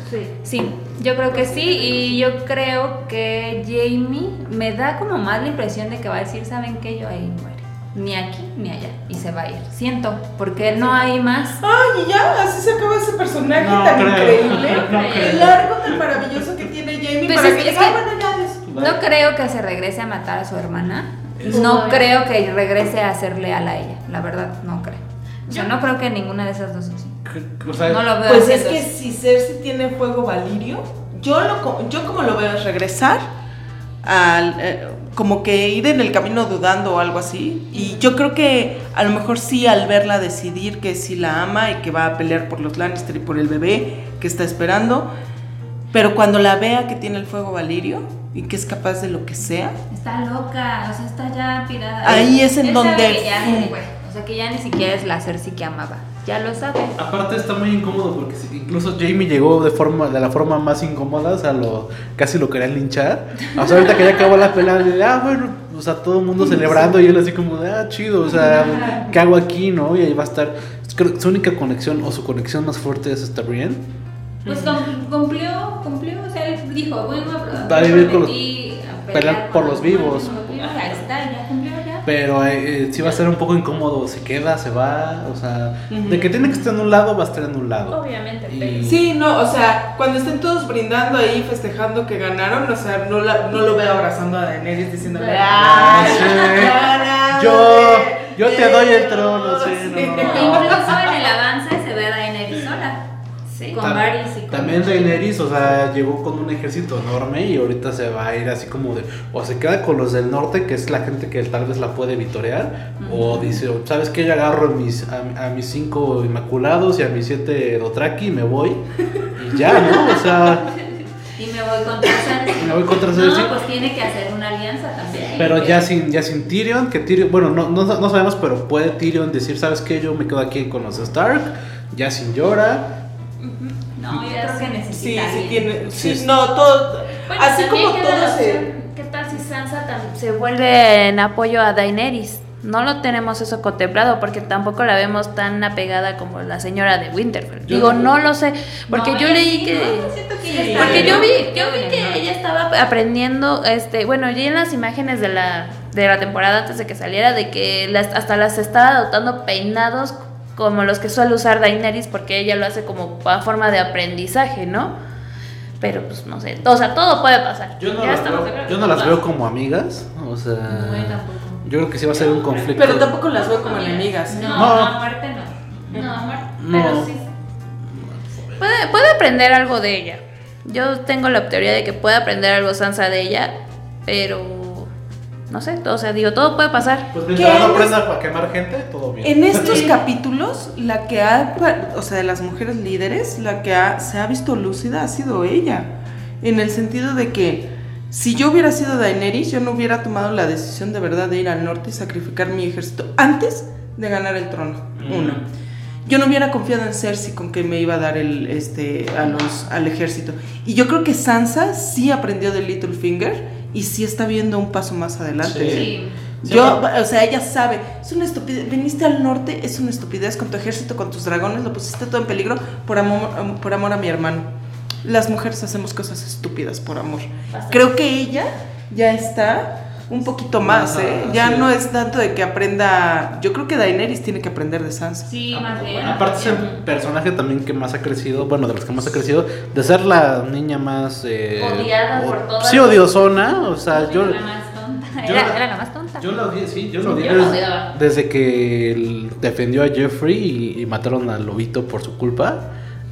Sí, yo creo que sí y yo creo que Jamie me da como más la impresión de que va a decir, ¿saben qué? Yo ahí muere. Ni aquí ni allá. Y se va a ir. Siento, porque no hay más. Ay, y ya, así se acaba ese personaje No tan creo, increíble. no el largo tan maravilloso que tiene Jamie Pues para es- que es que- "Ah, bueno, ya des". No creo que se regrese a matar a su hermana. Es- No creo que regrese a ser leal a ella. La verdad, no creo. O sea, no creo que ninguna de esas dos opciones. O sea, No lo veo Pues es que si Cersei tiene fuego valirio, yo, lo, yo como lo veo es regresar al, eh, como que ir en el camino dudando o algo así. Y yo creo que a lo mejor sí al verla decidir que sí la ama y que va a pelear por los Lannister y por el bebé que está esperando. Pero cuando la vea que tiene el fuego valirio y que es capaz de lo que sea, Está loca, o sea, está ya pirada. Ahí es en Él sabe donde- que ya ni- o sea, que ya ni siquiera es la Cersei que amaba. Ya lo sabe. Aparte está muy incómodo porque incluso Jamie llegó de forma de la forma más incómoda, o sea, lo, casi lo querían linchar. O sea, ahorita que ya acabó la pelea, de, ah, bueno, o sea, todo el mundo celebrando y él así como de, ah, chido, o sea, ¿qué hago aquí, no? Y ahí va a estar, creo que su única conexión o su conexión más fuerte es esta Brienne. Pues cum- cumplió, cumplió, o sea, él dijo, bueno, Va a vivir con los- a pelear por los vivos. con los vivos, Ahí está, ya cumplió ya. Pero eh, eh, sí va a ser un poco incómodo, se queda, se va, o sea, de que tiene que estar en un lado, va a estar en un lado. Obviamente. Y- pero- Sí, no, o sea, cuando estén todos brindando ahí, festejando que ganaron, o sea, no, la- no lo veo abrazando a Daenerys diciéndole, Ah, ¡ay, sí. Yo- yo te doy el trono, sí, no, no. Incluso en el avance se ve a Daenerys sola. Sí. Con Varys También Daenerys, o sea, llegó con un ejército enorme y ahorita se va a ir así como de, o se queda con los del norte, que es la gente que tal vez la puede vitorear, o dice, ¿sabes qué? Yo agarro a mis, a, a mis cinco inmaculados y a mis siete Dotraki y me voy, y ya, ¿no? O sea, Y me voy contra Cersei. Y me voy contra Cersei. No, pues tiene que hacer una alianza también. pero ya sin, ya sin Tyrion, que Tyrion, bueno, no, no, no sabemos, pero puede Tyrion decir, ¿sabes qué? Yo me quedo aquí con los Stark, ya sin Llora. No, yo creo que necesita. Sí, sí tiene, sí, Sí. no, todo, Bueno, así como todo se... ¿Qué tal si Sansa se vuelve en apoyo a Daenerys? no lo tenemos eso contemplado porque tampoco la vemos tan apegada como la señora de Winterfell. Yo Digo, no- lo sé, porque No, yo leí sí, que ¿no? Siento que ella está porque bien. yo vi, yo vi que ella estaba aprendiendo, este, bueno, ya en las imágenes de la de la temporada antes de que saliera de que las, hasta las estaba adoptando peinados como los que suele usar Daenerys porque ella lo hace como a forma de aprendizaje, ¿no? Pero pues no sé, o sea, todo puede pasar. Yo no, Ya las veo, yo no las veo como amigas, o sea, No, yo tampoco. yo creo que sí va a ser un conflicto. Pero tampoco las veo como enemigas. No, No. no, aparte no. No, aparte- No. pero sí. Puede, puede aprender algo de ella. Yo tengo la teoría de que puede aprender algo Sansa de ella, pero no sé, o sea, digo, todo puede pasar. Pues ¿Qué mientras no es? aprenda a quemar gente, todo bien. En estos capítulos, la que ha, o sea, de las mujeres líderes, la que ha- se ha visto lúcida ha sido ella. En el sentido de que si yo hubiera sido Daenerys, yo no hubiera tomado la decisión de verdad de ir al norte y sacrificar mi ejército antes de ganar el trono. Mm. Uno. Yo no hubiera confiado en Cersei con que me iba a dar el, este, a los, al ejército. Y yo creo que Sansa sí aprendió de Littlefinger y sí está viendo un paso más adelante. Sí. Yo, o sea, ella sabe, es una estupidez, viniste al norte, es una estupidez con tu ejército, con tus dragones, lo pusiste todo en peligro por amor, por amor a mi hermano. Las mujeres hacemos cosas estúpidas por amor. Creo que ella ya está un poquito más, Más, ¿eh? ah, Ya sí. no es tanto de que aprenda, yo creo que Daenerys tiene que aprender de Sansa. Sí, más bien. Ah, Aparte es el personaje también que más ha crecido, bueno, de los que más ha crecido, de ser la niña más... eh, Odiada por todas. Sí, odiosona, o sea, yo... La más tonta. yo Era, la- era la más tonta. Yo la odié, sí, yo la odié desde, odiaba. desde que él defendió a Jeffrey y, y mataron al lobito por su culpa.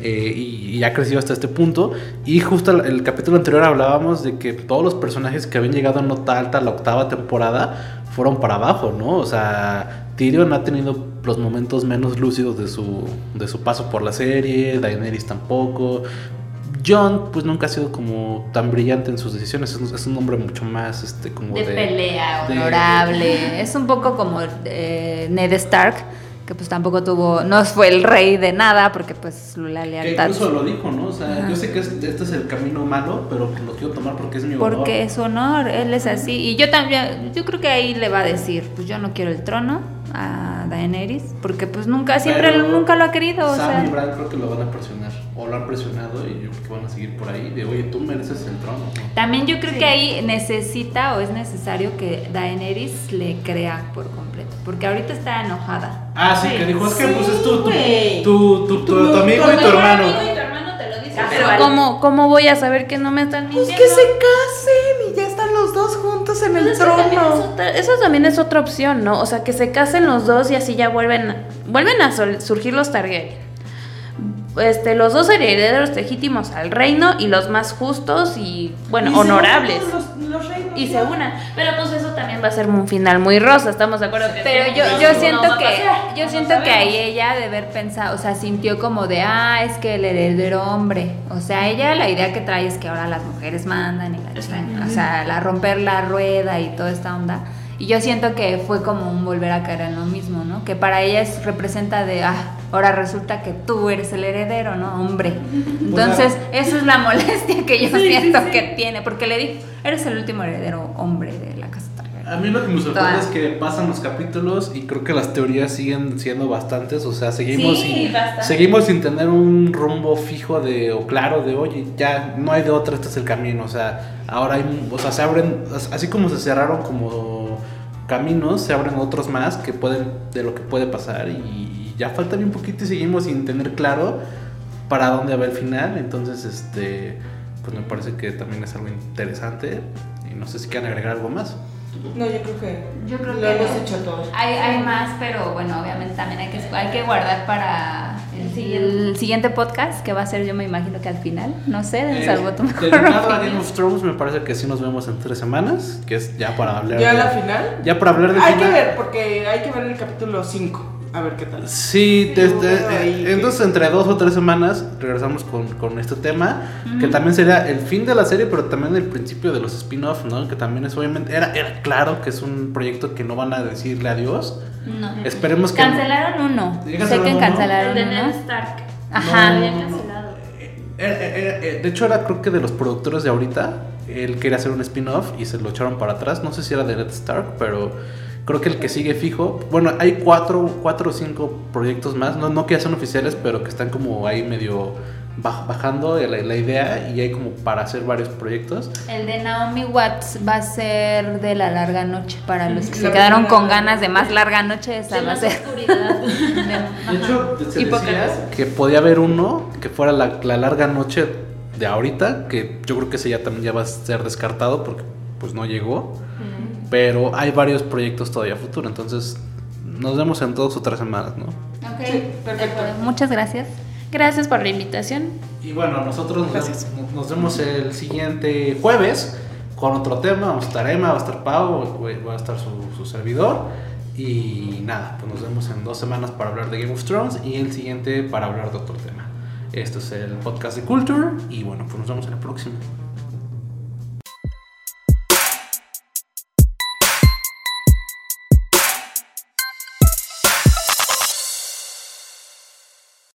Eh, y, y ha crecido hasta este punto. Y justo el, el capítulo anterior hablábamos de que todos los personajes que habían llegado a nota alta la octava temporada fueron para abajo, ¿no? O sea, Tyrion ha tenido los momentos menos lúcidos de su, de su paso por la serie, Daenerys tampoco. John, pues nunca ha sido como tan brillante en sus decisiones. Es un, es un hombre mucho más, este, como de, de. pelea, de- honorable. Es un poco como eh, Ned Stark, que pues tampoco tuvo, no fue el rey de nada, porque pues la Que lealtad. incluso lo dijo, ¿no? O sea, Ajá. yo sé que es- este es el camino malo, pero lo quiero tomar porque es mi honor. Porque es honor, él es así. Y yo también, yo creo que ahí le va a decir, pues yo no quiero el trono a Daenerys, porque pues nunca, siempre Pero nunca lo ha querido. O Sam sea, y Bran creo que lo van a presionar. O lo han presionado y yo creo que van a seguir por ahí. De, oye, tú mereces el trono. ¿no? También yo creo que ahí necesita o es necesario que Daenerys le crea por completo, porque ahorita está enojada. Ah, sí, que dijo, es que Sí, pues es tu, tu, güey. tu, tu, tu- Tu- tu amigo tu y tu hermano. amigo y tu hermano te lo dice. Pero. ¿cómo, ¿cómo voy a saber que no me están Pues mintiendo? que se casen y ya los dos juntos en el Eso también, es trono. otra, eso también es otra opción, ¿no? O sea, que se casen los dos y así ya vuelven, vuelven a sol- surgir los Targaryen. Este, los dos herederos legítimos al reino y los más justos y, bueno, Y honorables. unen los- los Y se unan. Pero pues eso también va a ser un final muy rosa, ¿estamos de acuerdo? Que Pero yo, yo siento que pasar, yo siento que ahí ella de haber pensado, o sea, sintió como de, ah, es que el heredero hombre. O sea, ella la idea que trae es que ahora las mujeres mandan y la o sea, la romper la rueda y toda esta onda. Y yo siento que fue como un volver a caer en lo mismo, ¿no? Que para ella es, representa de, ah, ahora resulta que tú eres el heredero, ¿no? Hombre. Entonces, esa es la molestia que yo Sí, siento sí. que tiene, porque le dijo, eres el último heredero hombre de la casa Targaryen. A mí lo que me sorprende Toda. es que pasan los capítulos y creo que las teorías siguen siendo bastantes. O sea, seguimos, Sí, sin, seguimos sin tener un rumbo fijo de, o claro de, oye, ya no hay de otra, este es el camino. O sea, ahora hay, o sea, se abren, así como se cerraron como caminos, se abren otros más que pueden, de lo que puede pasar. Y ya falta bien poquito y seguimos sin tener claro para dónde va el final. Entonces, este, pues me parece que también es algo interesante. Y no sé si quieren agregar algo más. No, yo creo que Yo creo lo que hemos no. hecho todo. Hay, hay más, pero bueno, obviamente también hay que, hay que guardar para el, siguiente- el siguiente podcast, que va a ser, yo me imagino que al final, no sé, Eh, salvo tu mejor dedicado a opinión. Game of Thrones, me parece que sí nos vemos en tres semanas, que es ya para hablar ¿Ya de- la final? Ya para hablar de Hay que ver, porque hay que ver el capítulo 5. A ver qué tal. Sí, desde- eh, que- entonces entre dos o tres semanas regresamos con, con este tema, que también sería el fin de la serie, pero también el principio de los spin-off, ¿no? Que también es obviamente, era, era claro que es un proyecto que no van a decirle adiós. No. Esperemos que... Cancelaron uno. ¿Ya Sé que uno? cancelaron El de Ned uno. Stark. Ajá. Lo habían cancelado. Eh, eh, eh, de hecho era creo que de los productores de ahorita, él quería hacer un spin-off y se lo echaron para atrás, no sé si era de Ned Stark, pero Creo que el que sigue fijo, bueno, hay cuatro, cuatro o cinco proyectos más, no, no que ya son oficiales, pero que están como ahí medio baj- bajando la, la idea y hay como para hacer varios proyectos. El de Naomi Watts va a ser de la larga noche. Para los que se quedaron con ganas de más larga noche, esa va a ser. oscuridad. De hecho, se Y decía pocas. que podía haber uno que fuera la, la larga noche de ahorita, que yo creo que ese ya también ya va a ser descartado porque pues no llegó. Pero hay varios proyectos todavía a futuro, entonces nos vemos en dos o tres semanas, ¿no? Ok, Sí, perfecto. Muchas gracias. Gracias por la invitación. Y bueno, nosotros nos, Gracias. nos vemos el siguiente jueves con otro tema. Vamos a estar Emma, va a estar Pau, va a estar su, su servidor. Y nada, pues nos vemos en dos semanas para hablar de Game of Thrones y el siguiente para hablar de otro tema. Esto es el podcast de Culture y bueno, pues nos vemos en el próximo.